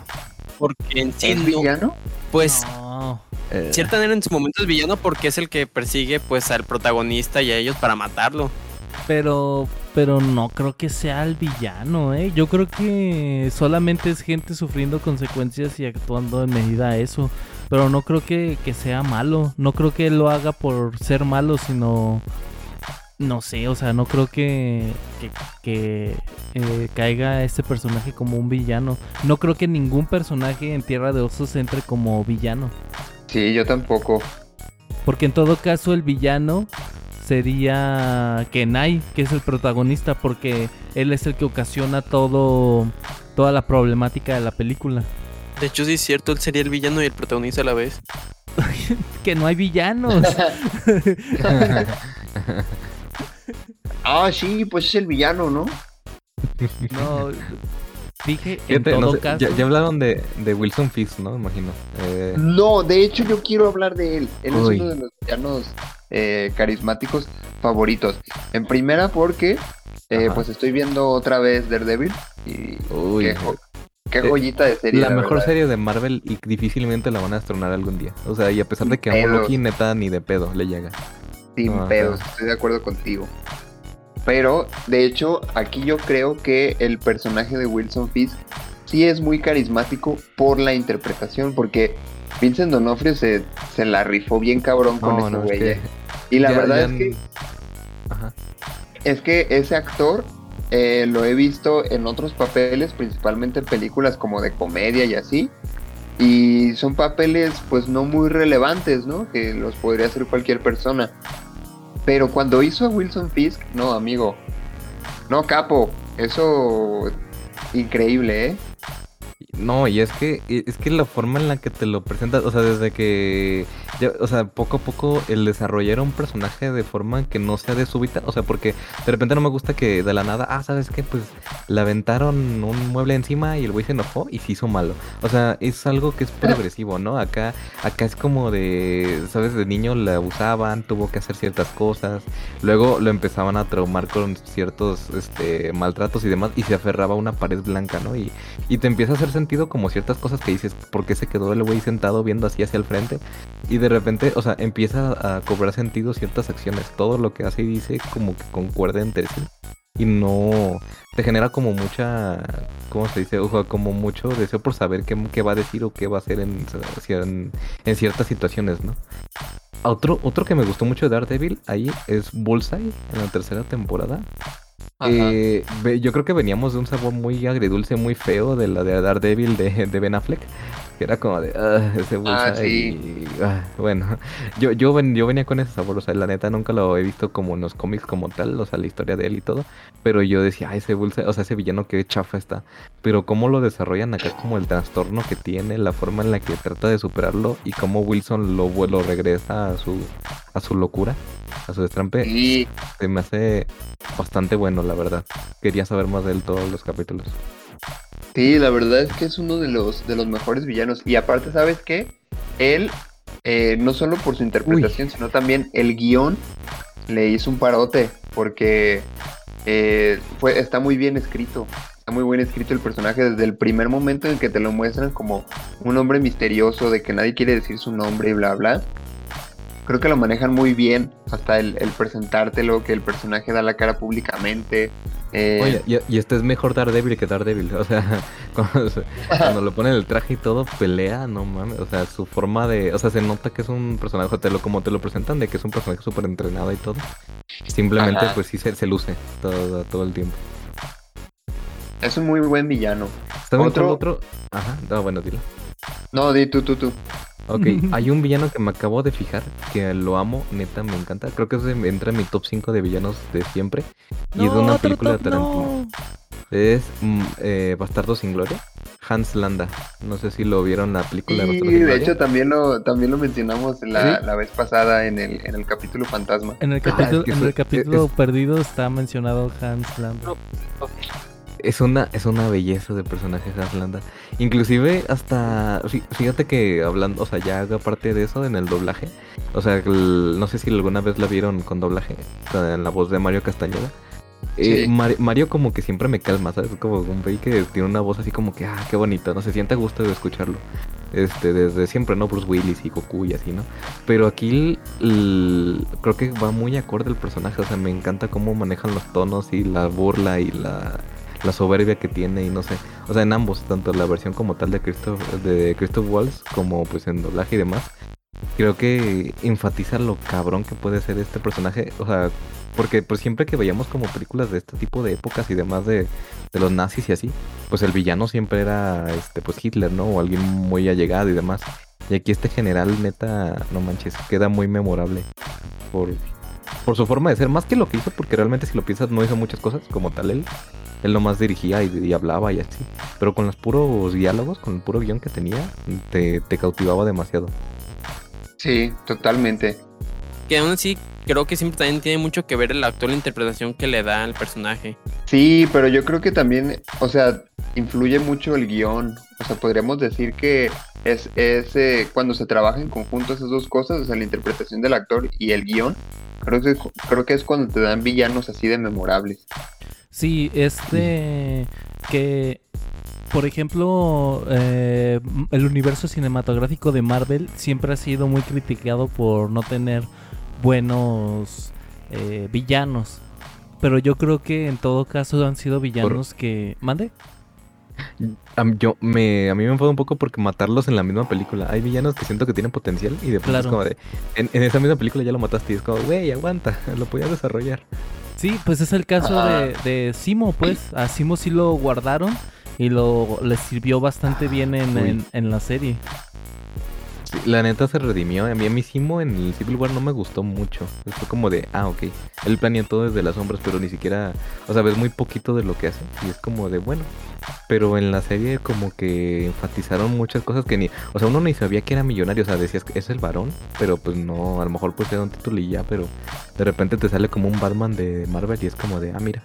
Porque en sí, ¿Es no- villano? pues, No. Eh, cierta manera en su momento es villano porque es el que persigue pues al protagonista y a ellos para matarlo. Pero, pero no creo que sea el villano, ¿eh? Yo creo que solamente es gente sufriendo consecuencias y actuando en medida a eso. Pero no creo que, que sea malo. No creo que él lo haga por ser malo, sino... No sé, o sea, no creo que, que, que, eh, caiga este personaje como un villano. No creo que ningún personaje en Tierra de Osos entre como villano. Sí, yo tampoco. Porque en todo caso el villano sería Kenai, que es el protagonista, porque él es el que ocasiona todo toda la problemática de la película. De hecho, sí es cierto, él sería el villano y el protagonista a la vez. Que no hay villanos. Ah, sí, pues es el villano, ¿no? no, dije en Fíjate, no todo sé, caso. ya, ya hablaron de, de Wilson Fisk, ¿no? Imagino. Eh, No, de hecho yo quiero hablar de él. Él Uy. es uno de los villanos eh, carismáticos favoritos. En primera porque eh, pues estoy viendo otra vez Daredevil y uy, qué, jo- qué joyita de serie. la mejor verdad. serie de Marvel y difícilmente la van a destronar algún día. O sea, y a pesar de que Pedos. Loki, neta, ni de pedo le llega. Sin Ajá. pedos, estoy de acuerdo contigo. Pero, de hecho, aquí yo creo que el personaje de Wilson Fisk sí es muy carismático por la interpretación, porque Vincent Donofrio se, se la rifó bien cabrón con No, ese no, es güey. que eh. Y la ya- verdad ya es que Ajá. es que ese actor eh, lo he visto en otros papeles, principalmente en películas como de comedia y así. Y son papeles pues no muy relevantes, ¿no? Que los podría hacer cualquier persona. Pero cuando hizo a Wilson Fisk, no, amigo. No, capo. Eso increíble, ¿eh? No, y es que es que la forma en la que te lo presentas, o sea, desde que ya- o sea, poco a poco el desarrollar un personaje de forma que no sea de súbita, o sea, porque de repente no me gusta que de la nada, ah, ¿sabes qué? Pues le aventaron un mueble encima y el güey se enojó y se hizo malo. O sea, es algo que es progresivo, ¿no? Acá acá es como de, ¿sabes? De niño le abusaban, tuvo que hacer ciertas cosas, luego lo empezaban a traumar con ciertos este maltratos y demás y se aferraba a una pared blanca, ¿no? Y y te empieza a hacer como ciertas cosas que dices, ¿por qué se quedó el güey sentado viendo así hacia el frente? Y de repente, o sea, empieza a cobrar sentido ciertas acciones. Todo lo que hace y dice como que concuerda entre sí. Y no te genera como mucha, ¿cómo se dice? Ojo, como mucho deseo por saber qué, qué va a decir o qué va a hacer en ciertas situaciones, ¿no? Otro, otro que me gustó mucho de Daredevil ahí es Bullseye en la tercera temporada. Eh, yo creo que veníamos de un sabor muy agridulce, muy feo de la de Daredevil de, de Ben Affleck. Que era como de, "Ah, ese Ah, Bullseye", sí. y, ah, bueno, yo, yo, ven- yo venía con ese sabor, o sea, la neta nunca lo he visto como en los cómics como tal, o sea, la historia de él y todo. Pero yo decía, ay, ese Bullseye, o sea, ese villano que chafa está. Pero cómo lo desarrollan acá, como el trastorno que tiene, la forma en la que trata de superarlo y cómo Wilson lo, lo regresa a su, a su locura, a su destrampe Y se me hace bastante bueno, la verdad. Quería saber más de él todos los capítulos. Sí, la verdad es que es uno de los, de los mejores villanos. Y aparte, ¿sabes qué? Él, eh, no solo por su interpretación, sino también el guion le hizo un parote. Porque eh, fue, está muy bien escrito. Está muy bien escrito el personaje desde el primer momento en que te lo muestran como un hombre misterioso, de que nadie quiere decir su nombre y bla, bla. Creo que lo manejan muy bien. Hasta el, el presentártelo, que el personaje da la cara públicamente. Eh, Oye, y, y este es mejor Daredevil que Daredevil. O sea, cuando, se- cuando lo ponen el traje y todo, pelea, no mames. O sea, su forma de. O sea, se nota que es un personaje, te lo, como te lo presentan, de que es un personaje súper entrenado y todo. Simplemente, Ajá. pues sí se, se luce todo, todo el tiempo. es un muy buen villano. ¿Saben Otro- otro? Ajá, no, bueno, dilo. No, di tú, tú, tú. Ok, hay un villano que me acabo de fijar, que lo amo, neta, me encanta. Creo que ese entra en mi top 5 de villanos de siempre. Y es de una película de Tarantino. no. Es mm, eh, Bastardo sin Gloria. Hans Landa. No sé si lo vieron la película de sin de Gloria. hecho también lo, también lo mencionamos la, ¿Sí? la vez pasada en el, en el capítulo fantasma. En el Ah, es capítulo, que en eso- el capítulo es- perdido está mencionado Hans Landa. Es una, es una belleza de personaje Landa. Inclusive hasta, fí- fíjate que hablando, o sea, ya haga parte de eso en el doblaje. O sea, el- no sé si alguna vez la vieron con doblaje, o sea, en la voz de Mario Castañeda. Eh. Mar- Mario como que siempre me calma, ¿sabes? Como un güey que tiene una voz así como que, ah, qué bonito, no se siente a gusto de escucharlo. Este, desde siempre, ¿no? Bruce Willis y Goku y así, ¿no? Pero aquí creo que va muy acorde el personaje, o sea, me encanta cómo manejan los tonos y la burla y la, la soberbia que tiene y no sé. O sea, en ambos, tanto la versión como tal de Christoph, de Christoph Waltz como pues en doblaje y demás. Creo que enfatiza lo cabrón que puede ser este personaje, o sea, porque pues siempre que veíamos como películas de este tipo de épocas y demás de, de los nazis y así, pues el villano siempre era este pues Hitler, ¿no? O alguien muy allegado y demás. Y aquí este general neta, no manches, queda muy memorable por, por su forma de ser, más que lo que hizo, porque realmente si lo piensas no hizo muchas cosas como tal él. Él nomás dirigía y, y hablaba y así. Pero con los puros diálogos, con el puro guion que tenía, te, te cautivaba demasiado. Sí, totalmente. Que aún así, creo que siempre también tiene mucho que ver el actor, la interpretación que le da al personaje. Sí, pero yo creo que también, o sea, influye mucho el guion. O sea, podríamos decir que es, es eh, cuando se trabaja en conjunto esas dos cosas, o sea, la interpretación del actor y el guion. Creo que, creo que es cuando te dan villanos así de memorables. Sí, este que por ejemplo eh, el universo cinematográfico de Marvel siempre ha sido muy criticado por no tener buenos eh, villanos. pero yo creo que en todo caso han sido villanos que... ¿Mande? A mí, yo me, a mí me enfada un poco porque matarlos en la misma película. Hay villanos que siento que tienen potencial y de Claro. es como de. En, en esa misma película ya lo mataste y es como, güey, aguanta, lo podías desarrollar. Sí, pues es el caso de, de Simo, pues. A Simo sí lo guardaron y lo les sirvió bastante bien en- en la serie. La neta se redimió. A mí, a mí Simo en el Civil War no me gustó mucho. Fue como de, ah, ok. Él planeó todo desde las sombras, pero ni siquiera. O sea, ves muy poquito de lo que hace. Y es como de, bueno. Pero en la serie, como que enfatizaron muchas cosas que ni. O sea, uno ni sabía que era millonario. O sea, decías que es el varón. Pero pues no, a lo mejor pues era un título y ya. Pero de repente te sale como un Batman de Marvel y es como de, ah, mira.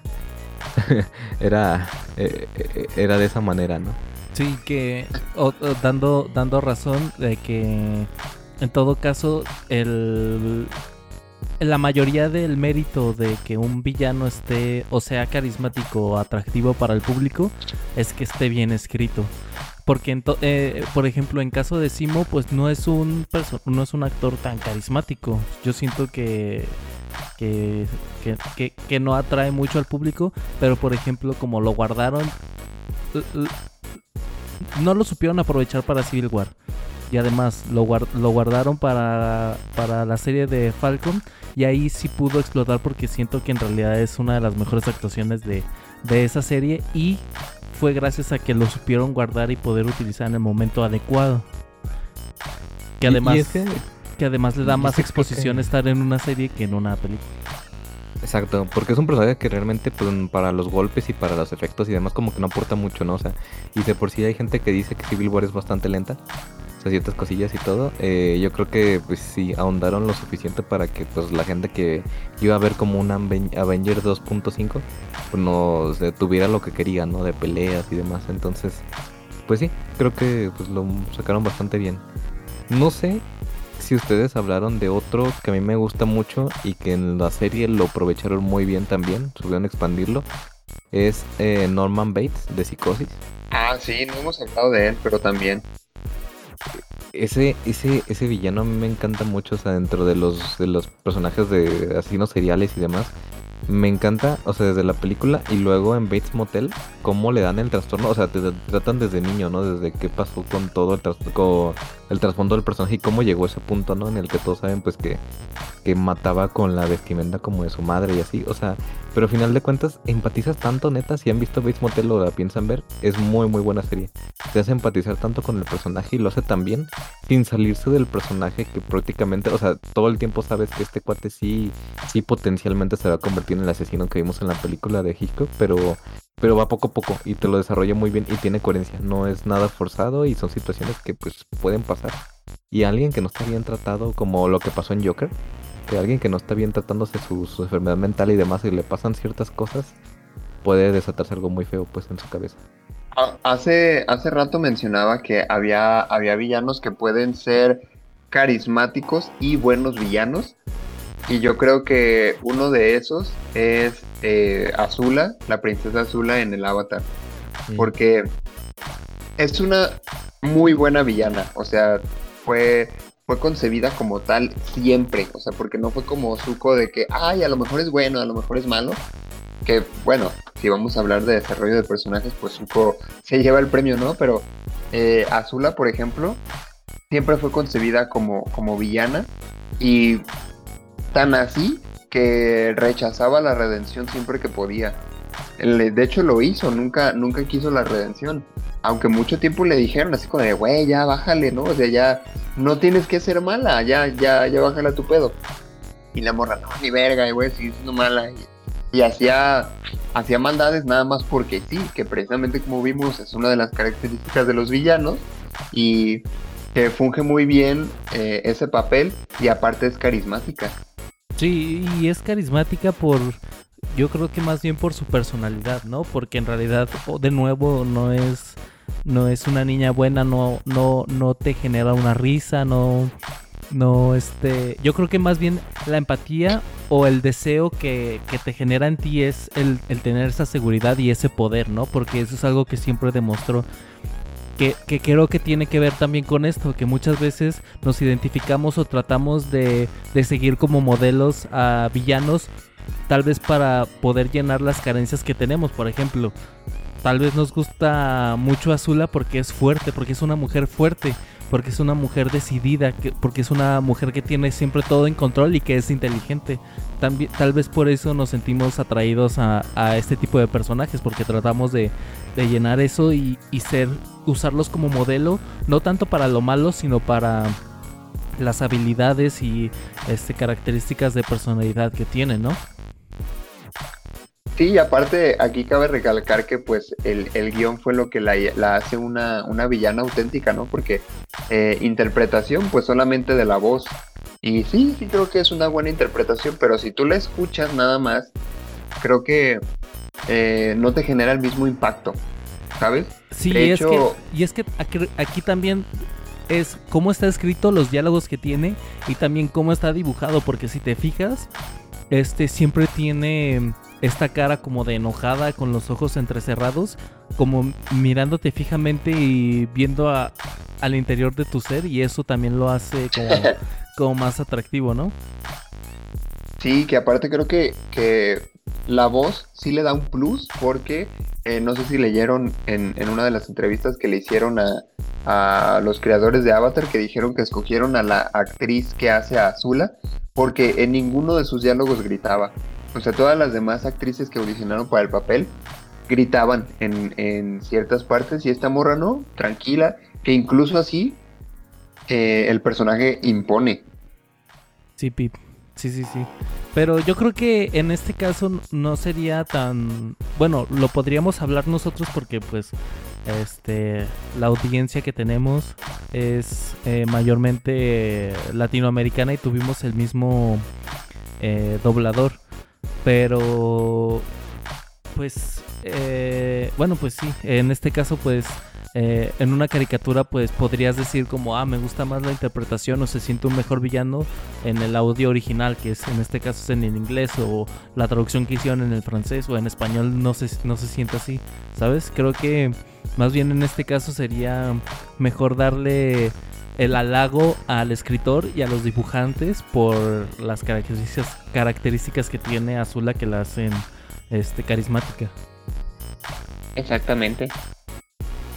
era. eh, eh, era de esa manera, ¿no? Sí, que dando, dando razón de que en todo caso el la mayoría del mérito de que un villano esté o sea carismático o atractivo para el público es que esté bien escrito. Porque, eh, por ejemplo, en caso de Simo, pues no es un no es un actor tan carismático. Yo siento que que, que, que- no atrae mucho al público, pero por ejemplo, como lo guardaron, no lo supieron aprovechar para Civil War. Y además lo, guar- lo guardaron para, para la serie de Falcon. Y ahí sí pudo explotar porque siento que en realidad es una de las mejores actuaciones de, de esa serie. Y fue gracias a que lo supieron guardar y poder utilizar en el momento adecuado. Que además, que- que además le da más que- exposición estar en una serie que en una película. Exacto, porque es un personaje que realmente pues, para los golpes y para los efectos y demás como que no aporta mucho, ¿no? O sea, y de por sí hay gente que dice que Civil War es bastante lenta, o sea, ciertas cosillas y todo. eh, yo creo que pues sí, ahondaron lo suficiente para que pues la gente que iba a ver como un Aven- Avenger 2.5 pues no o sea, tuviera lo que quería, ¿no? De peleas y demás. Entonces, pues sí, creo que pues lo sacaron bastante bien. No sé si ustedes hablaron de otro que a mí me gusta mucho y que en la serie lo aprovecharon muy bien también, supieron expandirlo, es eh, Norman Bates de Psicosis. Ah, sí, no hemos hablado de él, pero también. Ese, ese, ese villano a mí me encanta mucho, o sea, dentro de los, de los personajes de asesinos seriales y demás. Me encanta, o sea, desde la película y luego en Bates Motel, cómo le dan el trastorno, o sea, te tratan desde niño, ¿no? Desde qué pasó con todo el, tras- con el trasfondo del personaje y cómo llegó a ese punto, ¿no? En el que todos saben, pues, que, que mataba con la vestimenta como de su madre y así, o sea, pero al final de cuentas, empatizas tanto, neta, si han visto Bates Motel o la piensan ver, es muy, muy buena serie. Te hace empatizar tanto con el personaje y lo hace tan bien, sin salirse del personaje que prácticamente, o sea, todo el tiempo sabes que este cuate sí, sí potencialmente se va a convertir en el asesino que vimos en la película de Hitchcock, pero, pero va poco a poco y te lo desarrolla muy bien y tiene coherencia. No es nada forzado y son situaciones que pues pueden pasar. Y alguien que no está bien tratado, como lo que pasó en Joker, que alguien que no está bien tratándose su, su enfermedad mental y demás y le pasan ciertas cosas, puede desatarse algo muy feo pues en su cabeza. Hace, hace rato mencionaba que había, había villanos que pueden ser carismáticos y buenos villanos. Y yo creo que uno de esos es eh, Azula, la princesa Azula en el Avatar. Sí. Porque es una muy buena villana. O sea, fue, fue concebida como tal siempre. O sea, porque no fue como Zuko de que, ay, a lo mejor es bueno, a lo mejor es malo. Que bueno, si vamos a hablar de desarrollo de personajes, pues Zuko se lleva el premio, ¿no? Pero eh, Azula, por ejemplo, siempre fue concebida como, como villana. Y tan así que rechazaba la redención siempre que podía. De hecho lo hizo, nunca, nunca quiso la redención. Aunque mucho tiempo le dijeron así como de, güey, ya bájale, ¿no? O sea, ya no tienes que ser mala, ya, ya, ya bájale a tu pedo. Y la morra, no, ni verga, güey, sigue siendo mala. Y, y hacía, hacía maldades nada más porque sí, que precisamente como vimos es una de las características de los villanos. Y que funge muy bien eh, ese papel y aparte es carismática. Sí, y es carismática por, yo creo que más bien por su personalidad, ¿no? Porque en realidad, o de nuevo, no es, no es una niña buena, no, no, no te genera una risa, no, no, este, yo creo que más bien la empatía o el deseo que, que te genera en ti es el, el tener esa seguridad y ese poder, ¿no? Porque eso es algo que siempre demostró que, creo que tiene que ver también con esto, que muchas veces nos identificamos o tratamos de, de seguir como modelos a villanos tal vez para poder llenar las carencias que tenemos. Por ejemplo, tal vez nos gusta mucho Azula porque es fuerte, porque es una mujer fuerte, porque es una mujer decidida, que, porque es una mujer que tiene siempre todo en control y que es inteligente. También, tal vez por eso nos sentimos atraídos a, este tipo de personajes, porque tratamos de, llenar eso y, y ser, usarlos como modelo, no tanto para lo malo, sino para las habilidades y este, características de personalidad que tiene, ¿no? Sí, y aparte aquí cabe recalcar que pues el, el guion fue lo que la, la hace una, una, villana auténtica, ¿no? Porque eh, interpretación pues solamente de la voz. Y sí, sí creo que es una buena interpretación, pero si tú la escuchas nada más, creo que eh, no te genera el mismo impacto, ¿sabes? Sí, de es hecho... que, y es que aquí, aquí también es cómo está escrito, los diálogos que tiene y también cómo está dibujado, porque si te fijas, este siempre tiene esta cara como de enojada con los ojos entrecerrados, como mirándote fijamente y viendo a, al interior de tu ser y eso también lo hace como, como más atractivo, ¿no? Sí, que aparte creo que, que la voz sí le da un plus porque eh, no sé si leyeron en, en, una de las entrevistas que le hicieron a, a, los creadores de Avatar que dijeron que escogieron a la actriz que hace a Azula porque en ninguno de sus diálogos gritaba. O sea, todas las demás actrices que audicionaron para el papel gritaban en, en ciertas partes y esta morra no, tranquila, que incluso así eh, el personaje impone. Sí, Pip. Sí, sí, sí. Pero yo creo que en este caso no sería tan... Bueno, lo podríamos hablar nosotros porque pues este la audiencia que tenemos es eh, mayormente latinoamericana y tuvimos el mismo eh, doblador. Pero pues eh, bueno, pues sí, en este caso pues eh, en una caricatura pues podrías decir como, ah, me gusta más la interpretación o se siente un mejor villano en el audio original, que es en este caso es en el inglés o la traducción que hicieron en el francés o en español no se, no se siente así, ¿sabes? Creo que más bien en este caso sería mejor darle el halago al escritor y a los dibujantes por las características, características que tiene Azula que la hacen este, carismática. Exactamente.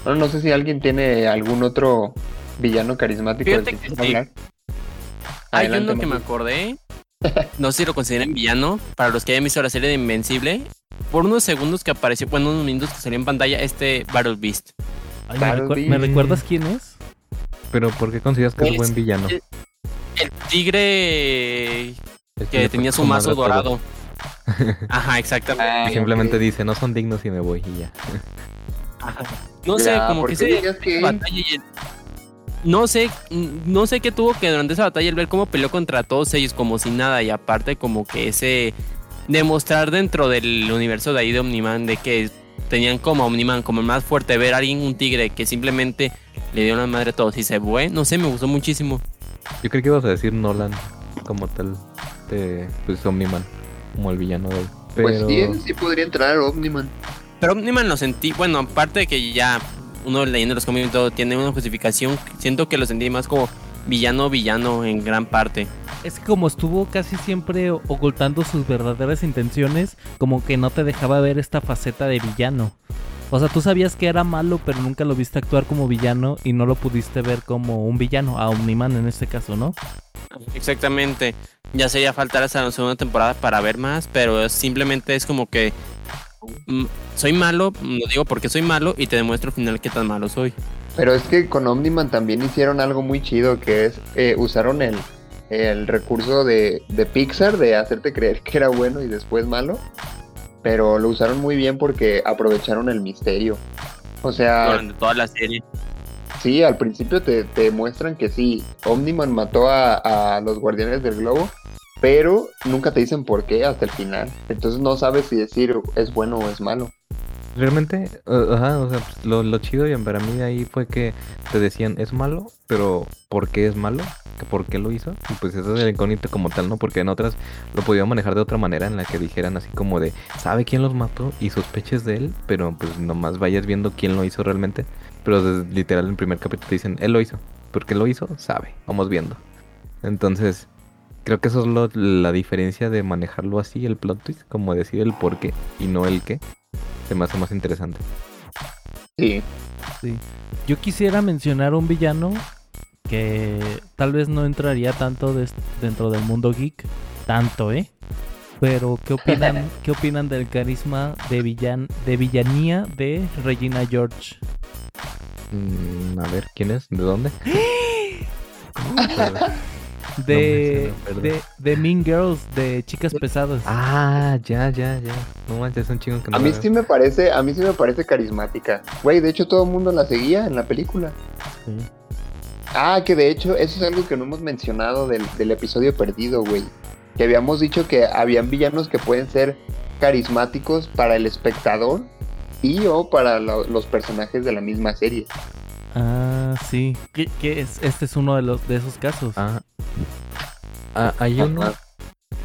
Bueno, no sé si alguien tiene algún otro villano carismático Fíjate del que, que sí. hablar. Hay Adelante, uno que me acordé. No sé si lo consideran villano. Para los que hayan visto la serie de Invencible. Por unos segundos que apareció, bueno, unos minutos que salió en pantalla, este Battle Beast. Ay, ¿me, recu ¿me, recuerdas quién es? Pero ¿por qué consideras que es, es buen villano? El, el tigre es que, tenía su mazo dorado. Ajá, exactamente. Ah, simplemente okay. dice, no son dignos y me voy y ya. Ajá. No sé, ya, como que se que... batalla y el... No sé, no sé qué tuvo que durante esa batalla el ver cómo peleó contra todos ellos como si nada y aparte como que ese demostrar dentro del universo de ahí de Omniman de que tenían como Omniman como el más fuerte ver a alguien un tigre que simplemente le dio la madre a todos y se fue, no sé, me gustó muchísimo. Yo creo que ibas a decir Nolan como tal de pues Omniman, como el villano de él. Pero... Pues sí, sí podría entrar Omniman. Pero Omniman lo sentí, bueno, aparte de que ya uno leyendo los cómics y todo tiene una justificación, siento que lo sentí más como villano villano en gran parte. Es que como estuvo casi siempre ocultando sus verdaderas intenciones, como que no te dejaba ver esta faceta de villano. O sea, tú sabías que era malo, pero nunca lo viste actuar como villano y no lo pudiste ver como un villano, a Omniman en este caso, ¿no? Exactamente. Ya sería faltar hasta la segunda temporada para ver más, pero simplemente es como que mm, soy malo, lo digo porque soy malo y te demuestro al final qué tan malo soy. Pero es que con Omniman también hicieron algo muy chido, que es, eh, usaron el, el recurso de, de, Pixar de hacerte creer que era bueno y después malo, pero lo usaron muy bien porque aprovecharon el misterio. O sea... Durante toda la serie. Sí, al principio te, te muestran que sí, Omniman mató a, a los guardianes del globo, pero nunca te dicen por qué hasta el final. Entonces no sabes si decir es bueno o es malo. Realmente, uh, ajá, o sea, pues, lo, lo, chido y para mí ahí fue que te decían es malo, pero ¿por qué es malo? ¿Por qué lo hizo? Y pues eso es el incógnito como tal, ¿no? Porque en otras lo podían manejar de otra manera en la que dijeran así como de, ¿sabe quién los mató? Y sospeches de él, pero pues nomás vayas viendo quién lo hizo realmente. Pero desde, literal en el primer capítulo te dicen, él lo hizo. ¿Por qué lo hizo? Sabe, vamos viendo. Entonces, creo que eso es lo- la diferencia de manejarlo así, el plot twist, como decir el por qué y no el qué. Se me hace más interesante. Sí. Yo quisiera mencionar un villano que tal vez no entraría tanto des- dentro del mundo geek, tanto, ¿eh? Pero ¿qué opinan, ¿qué opinan del carisma de villan de villanía de Regina George? Mm, a ver, ¿quién es? ¿De dónde? De, No de, de Mean Girls, de Chicas Pesadas. ah, ya, ya, ya. No manches, es un chingo que no A mí veo. sí me parece, a mí sí me parece carismática. Güey, de hecho todo el mundo la seguía en la película. Sí. Ah, que de hecho eso es algo que no hemos mencionado del, del episodio perdido, güey. Que habíamos dicho que habían villanos que pueden ser carismáticos para el espectador y o para lo- los personajes de la misma serie. Ah, sí. Que, que es, este es uno de los de esos casos. Ah. Ah, hay uno Ajá.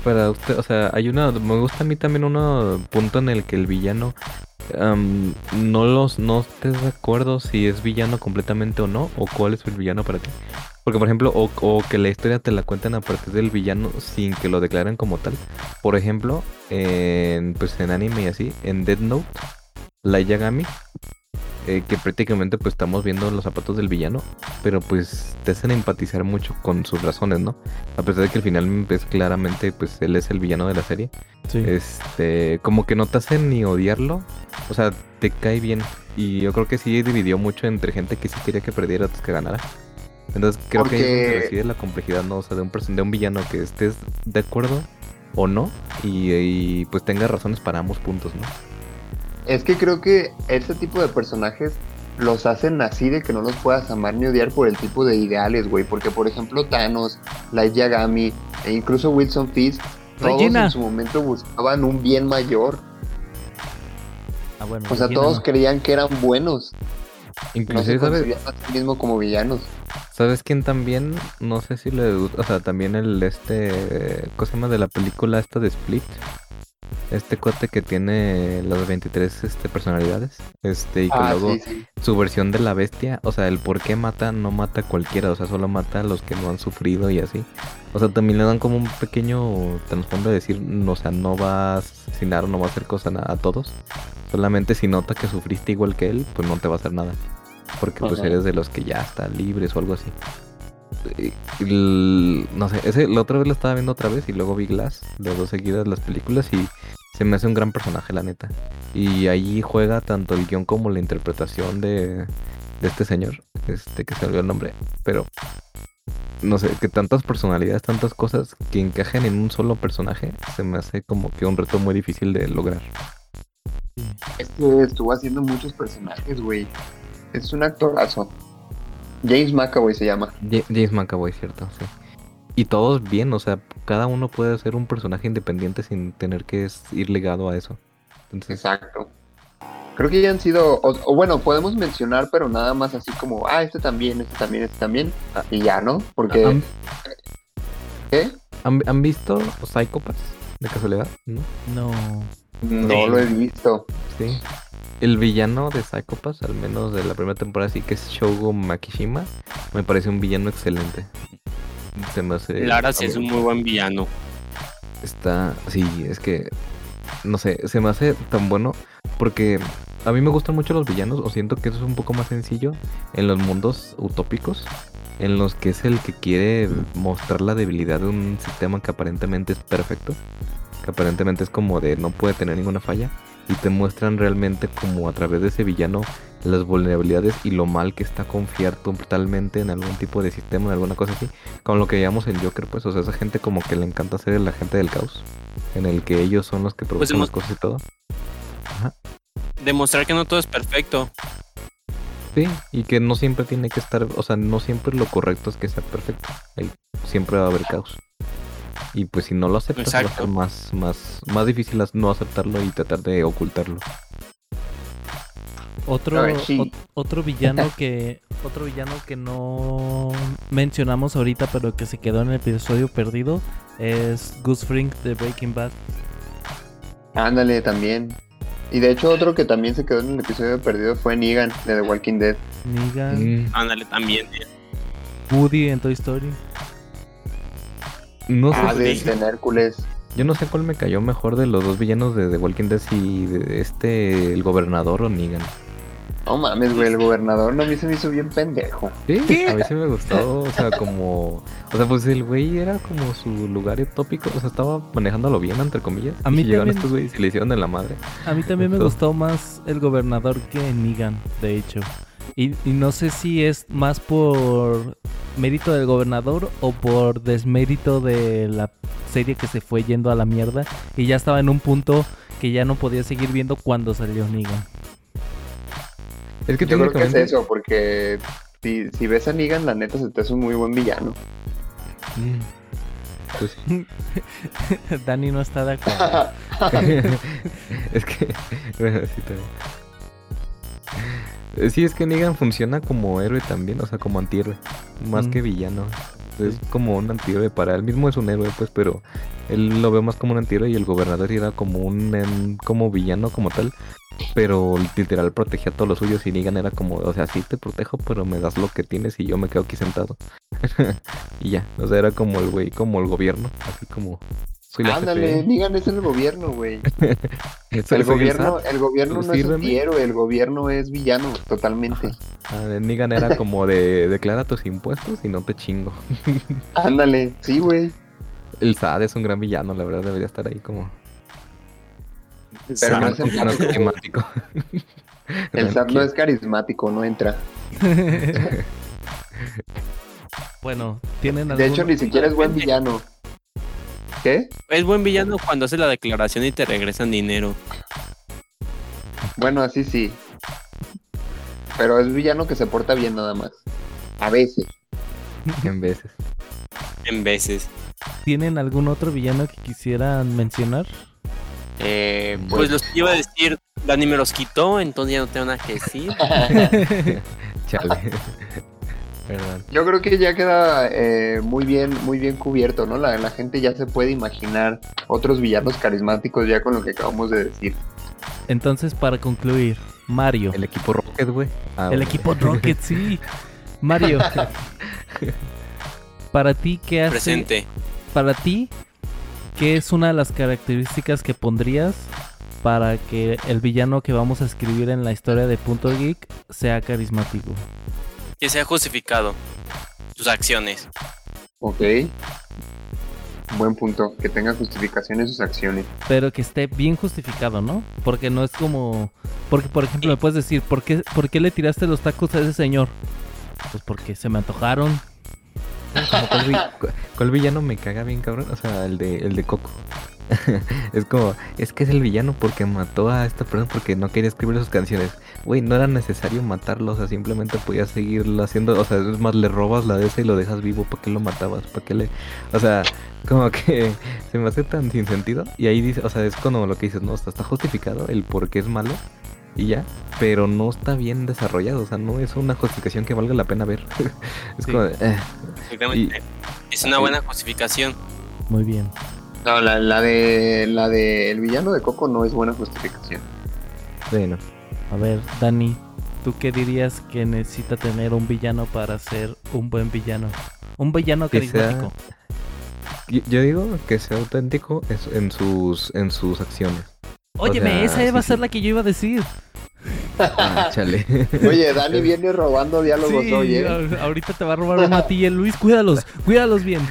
para usted, o sea, hay una, me gusta a mí también un punto en el que el villano no los, no estés de acuerdo si es villano completamente o no, o cuál es el villano para ti. Porque, por ejemplo, o, o que la historia te la cuenten a partir del villano sin que lo declaren como tal. Por ejemplo, en, pues en anime y así, en Dead Note, Light Yagami, eh, que prácticamente pues estamos viendo los zapatos del villano, pero pues te hacen empatizar mucho con sus razones, ¿no? A pesar de que al final es claramente pues él es el villano de la serie. Sí. Este, como que no te hacen ni odiarlo, o sea, te cae bien. Y yo creo que sí dividió mucho entre gente que sí quería que perdiera otros que ganara. Entonces creo que ahí es donde Porque- reside la complejidad, ¿no? O sea, de un, person- de un villano que estés de acuerdo o no, y, y, pues tenga razones para ambos puntos, ¿no? Es que creo que ese tipo de personajes los hacen así de que no los puedas amar ni odiar por el tipo de ideales, güey. Porque, por ejemplo, Thanos, Light Yagami e incluso Wilson Fisk, todos Regina. en su momento buscaban un bien mayor. Ah, bueno, O sea, Regina todos no. creían que eran buenos. No Inclusive, se ¿sabes? concebían a sí mismo como villanos. ¿Sabes quién también? No sé si le o sea, también el este, ¿cómo se llama? De la película esta de Split. Este cuate que tiene las 23 este, personalidades. Este, y que Ah, luego sí, sí. su versión de la bestia, o sea, el por qué mata, no mata a cualquiera, o sea, solo mata a los que no han sufrido y así. O sea, también le dan como un pequeño trasfondo de decir, no, o sea, no va a asesinar o no va a hacer cosas a, a todos. Solamente si nota que sufriste igual que él, pues no te va a hacer nada. Porque pues Ajá. eres de los que ya están libres o algo así. No sé, ese la otra vez lo estaba viendo otra vez y luego vi Glass, las dos seguidas las películas y se me hace un gran personaje, la neta. Y allí juega tanto el guion como la interpretación de, este señor, este que se olvidó el nombre, pero no sé, que tantas personalidades, tantas cosas que encajen en un solo personaje, se me hace como que un reto muy difícil de lograr. Es que estuvo haciendo muchos personajes, güey. Es un actorazo. James McAvoy se llama. Ja- James McAvoy, cierto, sí. Y todos bien, o sea, cada uno puede ser un personaje independiente sin tener que ir ligado a eso. Entonces, Exacto. Creo que ya han sido, o, o bueno, podemos mencionar, pero nada más así como, ah, este también, este también, este también, Ah. y ya, ¿no? Porque, ¿han, ¿qué? han- han visto Psychopaths de casualidad? ¿No? No. No lo he visto. Sí. El villano de Psychopaths, al menos de la primera temporada, sí que es Shogo Makishima, me parece un villano excelente. Se me hace... Lara sí es un muy buen villano. Está, sí, es que, no sé, se me hace tan bueno porque a mí me gustan mucho los villanos o siento que eso es un poco más sencillo en los mundos utópicos, en los que es el que quiere mostrar la debilidad de un sistema que aparentemente es perfecto, que aparentemente es como de no puede tener ninguna falla y te muestran realmente como a través de ese villano las vulnerabilidades y lo mal que está confiar totalmente en algún tipo de sistema, en alguna cosa así, con lo que llamamos en Joker, pues, o sea, esa gente como que le encanta ser el agente del caos, en el que ellos son los que provocan hemos- las cosas y todo. Demostrar que no todo es perfecto. Sí, y que no siempre tiene que estar, o sea, no siempre lo correcto es que sea perfecto, siempre va a haber caos. Y pues si no lo aceptas va a ser más, más, más difícil no aceptarlo y tratar de ocultarlo. Otro, ver, sí. otro villano que otro villano que no mencionamos ahorita pero que se quedó en el episodio perdido es Gus Fring de Breaking Bad. Ándale, también. Y de hecho, otro que también se quedó en el episodio perdido fue Negan de The Walking Dead. Negan, Mm, Ándale también. Woody en Toy Story. No sé, Ah, de, sí. de Hércules. yo no sé cuál me cayó mejor de los dos villanos de The Walking Dead, si de este, el gobernador o Negan. No mames, güey, el gobernador no a mí se me hizo bien pendejo. Sí, a mí sí me gustó, o sea, como... O sea, pues el güey era como su lugar utópico, o sea, estaba manejándolo bien, entre comillas. A mí y llegaron también. estos güeyes y le hicieron de la madre. A mí también me Gustó. gustó más el gobernador que Negan, de hecho. Y, y no sé si es más por mérito del gobernador o por desmérito de la serie que se fue yendo a la mierda y ya estaba en un punto que ya no podía seguir viendo cuando salió Negan. Es que Yo creo que es eso, porque si, si ves a Negan, la neta se te hace un muy buen villano. Mm. Pues sí. Dani no está de acuerdo. es que... Bueno, sí, también. Eh, Sí, es que Negan funciona como héroe también, o sea, como antihéroe, más Mm. que villano. Es como un antihéroe para él mismo es un héroe, pues, pero él lo ve más como un antihéroe y el gobernador era como un como villano como tal, pero literal protegía a todos los suyos y Negan era como, o sea, sí te protejo, pero me das lo que tienes y yo me quedo aquí sentado. y ya, o sea, era como el güey, como el gobierno, así como soy la Ándale, jefe. Negan es el gobierno, güey. El gobierno, el gobierno no es antihéroe, el gobierno es villano, totalmente. Ah, de Negan era como de declara tus impuestos y no te chingo. Ándale, sí, güey. El SAD es un gran villano, la verdad debería estar ahí como Pero no es carismático. El SAT no es carismático, no entra. bueno, ¿tienen De algún... hecho, ni siquiera es buen villano. ¿Qué? Es buen villano cuando hace la declaración y te regresan dinero. Bueno, así sí. Pero es villano que se porta bien nada más. A veces. en veces. En veces. ¿Tienen algún otro villano que quisieran mencionar? Eh, Pues- pues los que iba a decir, Dani me los quitó, entonces ya no tengo nada que decir. Chale. Verdad. Yo creo que ya queda eh, muy bien, muy bien cubierto, ¿no? La, la gente ya se puede imaginar otros villanos carismáticos ya con lo que acabamos de decir. Entonces, para concluir, Mario. El equipo Rocket, güey. Ah, El bueno. equipo Rocket, sí. Mario. para ti, ¿qué hace? Presente. Para ti, ¿qué es una de las características que pondrías para que el villano que vamos a escribir en la historia de Punto Geek sea carismático? Que sea justificado. Sus acciones. Ok. Buen punto. Que tenga justificación en sus acciones. Pero que esté bien justificado, ¿no? Porque no es como... Porque, por ejemplo, me puedes decir, ¿por qué, ¿por qué le tiraste los tacos a ese señor? Pues porque se me antojaron. Como ¿Cuál, vi- cu- cuál villano me caga bien, cabrón? O sea, el de, el de Coco. es como, es que es el villano porque mató a esta persona porque no quería escribir sus canciones. Güey, no era necesario matarlo, o sea, simplemente podías seguirlo haciendo. O sea, es más, le robas la de ese y lo dejas vivo. ¿Para qué lo matabas? ¿Para qué le.? O sea, como que se me hace tan sin sentido. Y ahí dice, o sea, es como lo que dices, no, está, está justificado el por qué es malo y ya, pero no está bien desarrollado, o sea, no es una justificación que valga la pena ver. es Sí. como de, eh. Exactamente. Es una buena justificación. Muy bien. No, la, la de la de el villano de Coco no es buena justificación. Bueno, A ver, Dani, ¿tú qué dirías que necesita tener un villano para ser un buen villano? Un villano Que sea- carismático. yo, yo digo que sea auténtico en, su- en sus en sus acciones. Óyeme, sea, esa sí, va a ser sí. la que yo iba a decir. Ah, chale. Oye, Dani viene robando diálogos Sí, hoy, ¿eh? ahorita te va a robar uno a ti y el Luis, cuídalos, cuídalos bien.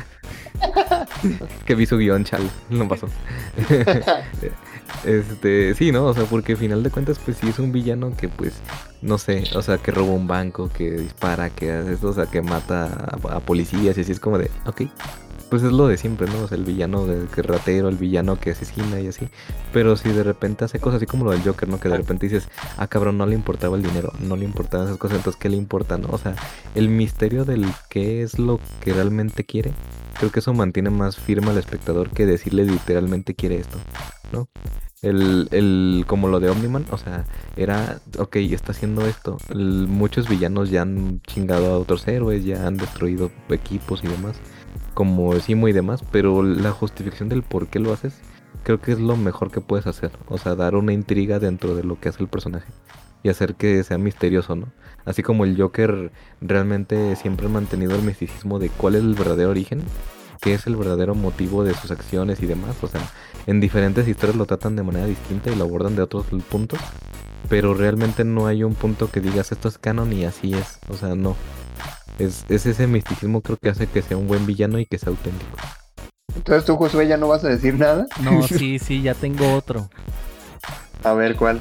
que vi su guion, chale, no pasó. este, sí, ¿no? O sea, porque al final de cuentas, pues sí es un villano que, pues, no sé, o sea, que roba un banco, que dispara, que hace esto, o sea, que mata a, a policías y así es como de, ok. Pues es lo de siempre, ¿no? O sea, el villano de- que ratero, el villano que asesina y así. Pero si de repente hace cosas así como lo del Joker, ¿no? Que de repente dices, ah, cabrón, no le importaba el dinero, no le importaban esas cosas, entonces, ¿qué le importa, no? O sea, el misterio del qué es lo que realmente quiere, creo que eso mantiene más firme al espectador que decirle literalmente quiere esto, ¿no? El, el, como lo de Omniman, o sea, era, ok, está haciendo esto. Muchos villanos ya han chingado a otros héroes, ya han destruido equipos y demás, como Simo y demás, pero la justificación del por qué lo haces, creo que es lo mejor que puedes hacer. O sea, dar una intriga dentro de lo que hace el personaje y hacer que sea misterioso, ¿no? Así como el Joker realmente siempre ha mantenido el misticismo de cuál es el verdadero origen. qué es el verdadero motivo de sus acciones y demás. O sea, en diferentes historias lo tratan de manera distinta y lo abordan de otros puntos. Pero realmente no hay un punto que digas esto es canon y así es. O sea, no. Es, es ese misticismo creo que hace que sea un buen villano y que sea auténtico. Entonces tú, Josué, ya no vas a decir nada. No, sí, sí, ya tengo otro. A ver cuál.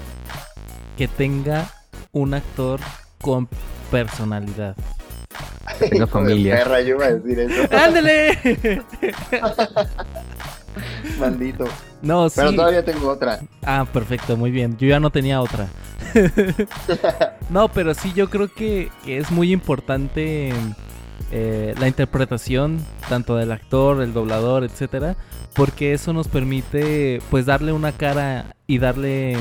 Que tenga un actor con personalidad. Que tenga familia. Perra, yo iba a decir eso. ¡Ándale! Maldito. No, sí. Pero todavía tengo otra. Ah, perfecto, muy bien. Yo ya no tenía otra. no, pero sí, yo creo que, que es muy importante eh, la interpretación tanto del actor, el doblador, etcétera, porque eso nos permite, pues, darle una cara y darle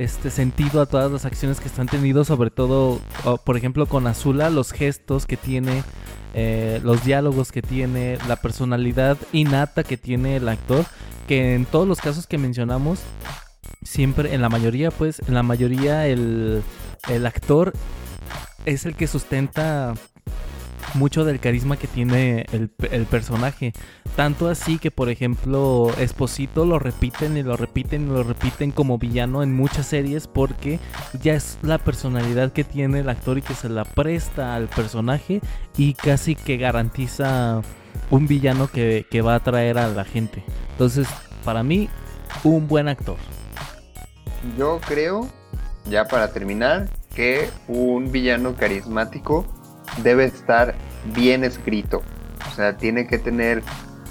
este sentido a todas las acciones que están teniendo, sobre todo, por ejemplo, con Azula, los gestos que tiene, eh, los diálogos que tiene, la personalidad innata que tiene el actor, que en todos los casos que mencionamos, siempre, en la mayoría, pues, en la mayoría el, el actor es el que sustenta mucho del carisma que tiene el, personaje. Tanto así que, por ejemplo, Esposito lo repiten y lo repiten y lo repiten como villano en muchas series porque ya es la personalidad que tiene el actor y que se la presta al personaje y casi que garantiza un villano que, que va a atraer a la gente. Entonces, para mí, un buen actor. Yo creo, ya para terminar, que un villano carismático debe estar bien escrito. O sea, tiene que tener,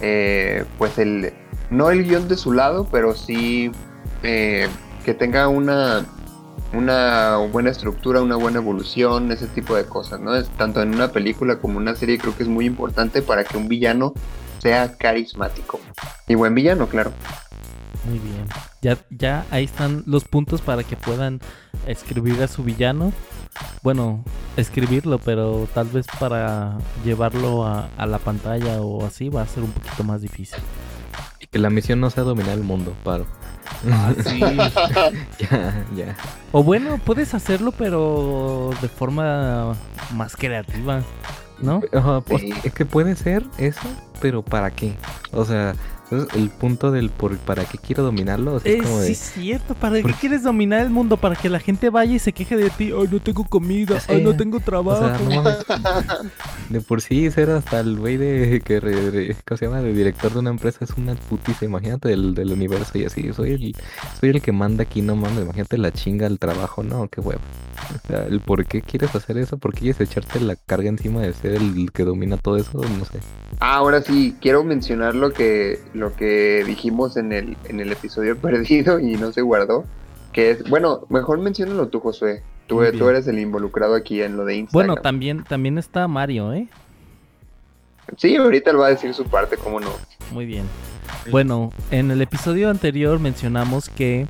eh, pues, el. No el guion de su lado, pero sí eh, que tenga una. Una buena estructura, una buena evolución, ese tipo de cosas, ¿no? Es tanto en una película como en una serie, creo que es muy importante para que un villano sea carismático. Y buen villano, claro. Muy bien. Ya, ya ahí están los puntos para que puedan escribir a su villano. Bueno, escribirlo, pero tal vez para llevarlo a, a la pantalla o así va a ser un poquito más difícil. Y que la misión no sea dominar el mundo, paro. Ah, sí. ya, ya. o bueno, puedes hacerlo, pero de forma más creativa, ¿no? Pues, Sí. es que puede ser eso, pero ¿para qué? O sea, entonces, el punto del por para qué quiero dominarlo o sea, es Eh, como sí, de es cierto. ¿Para qué ¿Por- quieres dominar el mundo? ¿Para que la gente vaya y se queje de ti? Ay, no tengo comida. Sí. Ay, no tengo o trabajo. sea, no mames. De por sí ser hasta el güey de que re- re- ¿cómo se llama? de director de una empresa es una putiza, imagínate del, del universo y así, soy el soy el que manda aquí, no mames, imagínate la chinga del trabajo, no, qué huevo. O sea, el por qué quieres hacer eso, por qué quieres echarte la carga encima de ser el que domina todo eso, no sé. Ah, ahora sí, quiero mencionar lo que, lo que dijimos en el, en el episodio perdido y no se guardó. Que es, bueno, mejor menciónalo tú, Josué. Tú, tú eres el involucrado aquí en lo de Instagram. Bueno, también, también está Mario, ¿eh? Sí, ahorita él va a decir su parte, cómo no. Muy bien. Bueno, en el episodio anterior mencionamos que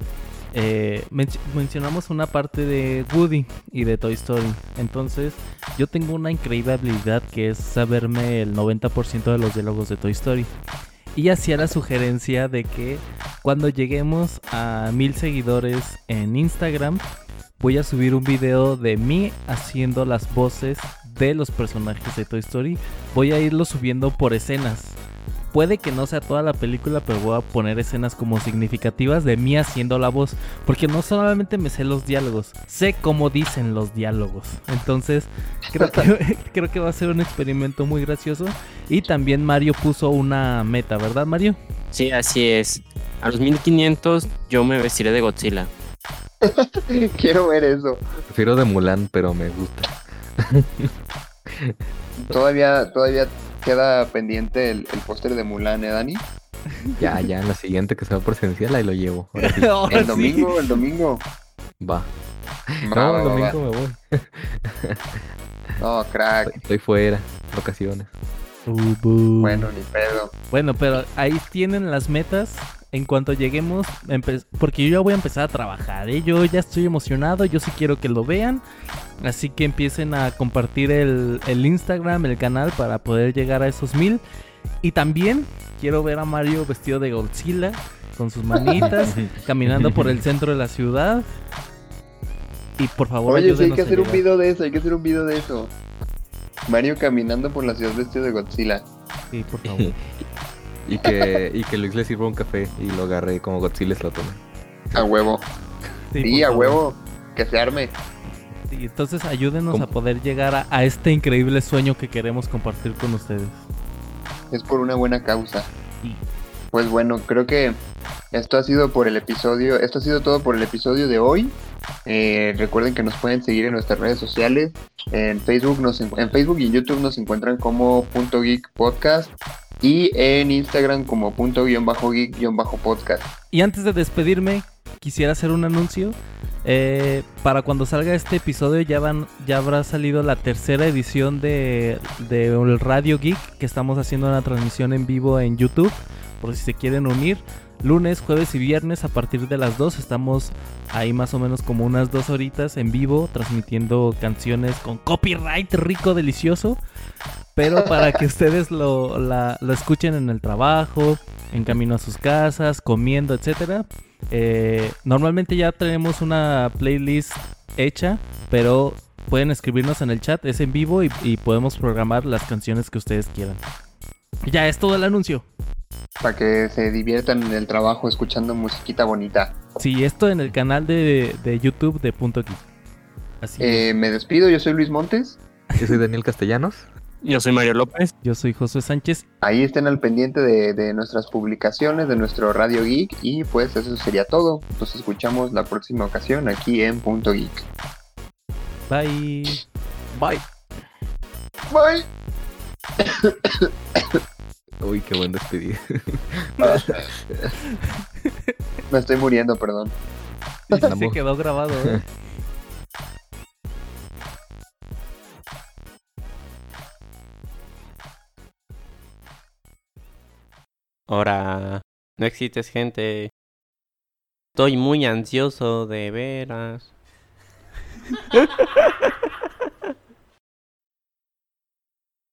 eh, men- mencionamos una parte de Woody y de Toy Story. Entonces, yo tengo una increíble habilidad que es saberme el 90% de los diálogos de Toy Story. Y hacía la sugerencia de que cuando lleguemos a mil seguidores en Instagram, voy a subir un video de mí haciendo las voces de los personajes de Toy Story. Voy a irlo subiendo por escenas. Puede que no sea toda la película, pero voy a poner escenas como significativas de mí haciendo la voz. Porque no solamente me sé los diálogos, sé cómo dicen los diálogos. Entonces, creo que, creo que va a ser un experimento muy gracioso. Y también Mario puso una meta, ¿verdad, Mario? Sí, así es. A los 1500 yo me vestiré de Godzilla. Quiero ver eso. Prefiero de Mulan, pero me gusta. Todavía, todavía queda pendiente el, el póster de Mulan, ¿eh, Dani? Ya, ya, en la siguiente que sea presencial ahí lo llevo. Ahora sí, Ahora El sí. domingo, el domingo. va. Va, No, va, el va, domingo me voy. No, crack. Estoy, estoy fuera, vacaciones. Uh, bu. Bueno, ni pedo. Bueno, pero ahí tienen las metas. En cuanto lleguemos, porque yo ya voy a empezar a trabajar, ¿eh? yo ya estoy emocionado, yo sí quiero que lo vean, así que empiecen a compartir el, el Instagram, el canal para poder llegar a esos mil. Y también quiero ver a Mario vestido de Godzilla, con sus manitas, caminando por el centro de la ciudad. Y por favor, Oye, sí, hay que a hacer un video de eso, hay que hacer un video de eso. Mario caminando por la ciudad vestido de Godzilla. Sí, por favor. Y que, y que Luis le sirva un café y lo agarre y como Godzilla se lo tome. A huevo. Sí, a favor. huevo. Que se arme. Sí, entonces ayúdenos ¿Cómo? a poder llegar a, a este increíble sueño que queremos compartir con ustedes. Es por una buena causa. Sí. Pues bueno, creo que esto ha sido por el episodio. Esto ha sido todo por el episodio de hoy. Eh, recuerden que nos pueden seguir en nuestras redes sociales. En Facebook, nos, en en Facebook y en YouTube nos encuentran como punto geek podcast. Y en Instagram como punto guion bajo geek guion bajo podcast. Y antes de despedirme, quisiera hacer un anuncio. Eh, para cuando salga este episodio ya van, ya habrá salido la tercera edición de, de el Radio Geek que estamos haciendo una transmisión en vivo en YouTube. Por si se quieren unir. Lunes, jueves y viernes a partir de las 2 estamos ahí más o menos como unas dos horitas en vivo transmitiendo canciones con copyright rico, delicioso. Pero para que ustedes lo, la- lo escuchen en el trabajo, en camino a sus casas, comiendo, etcétera. Eh, normalmente ya tenemos una playlist hecha, pero pueden escribirnos en el chat, es en vivo y, y podemos programar las canciones que ustedes quieran. Ya es todo el anuncio. Para que se diviertan en el trabajo escuchando musiquita bonita. Sí, esto en el canal de, de YouTube de Punto Geek. Así es. Eh, me despido, yo soy Luis Montes. Yo soy Daniel Castellanos. Yo soy Mario López. Yo soy Josué Sánchez. Ahí estén al pendiente de, de nuestras publicaciones, de nuestro Radio Geek. Y pues eso sería todo. Nos escuchamos la próxima ocasión aquí en Punto Geek. Bye. Bye. Bye. Uy, qué buen despedir. Me estoy muriendo, perdón. Se quedó grabado. ¿eh? Ahora, no existes gente. Estoy muy ansioso de veras.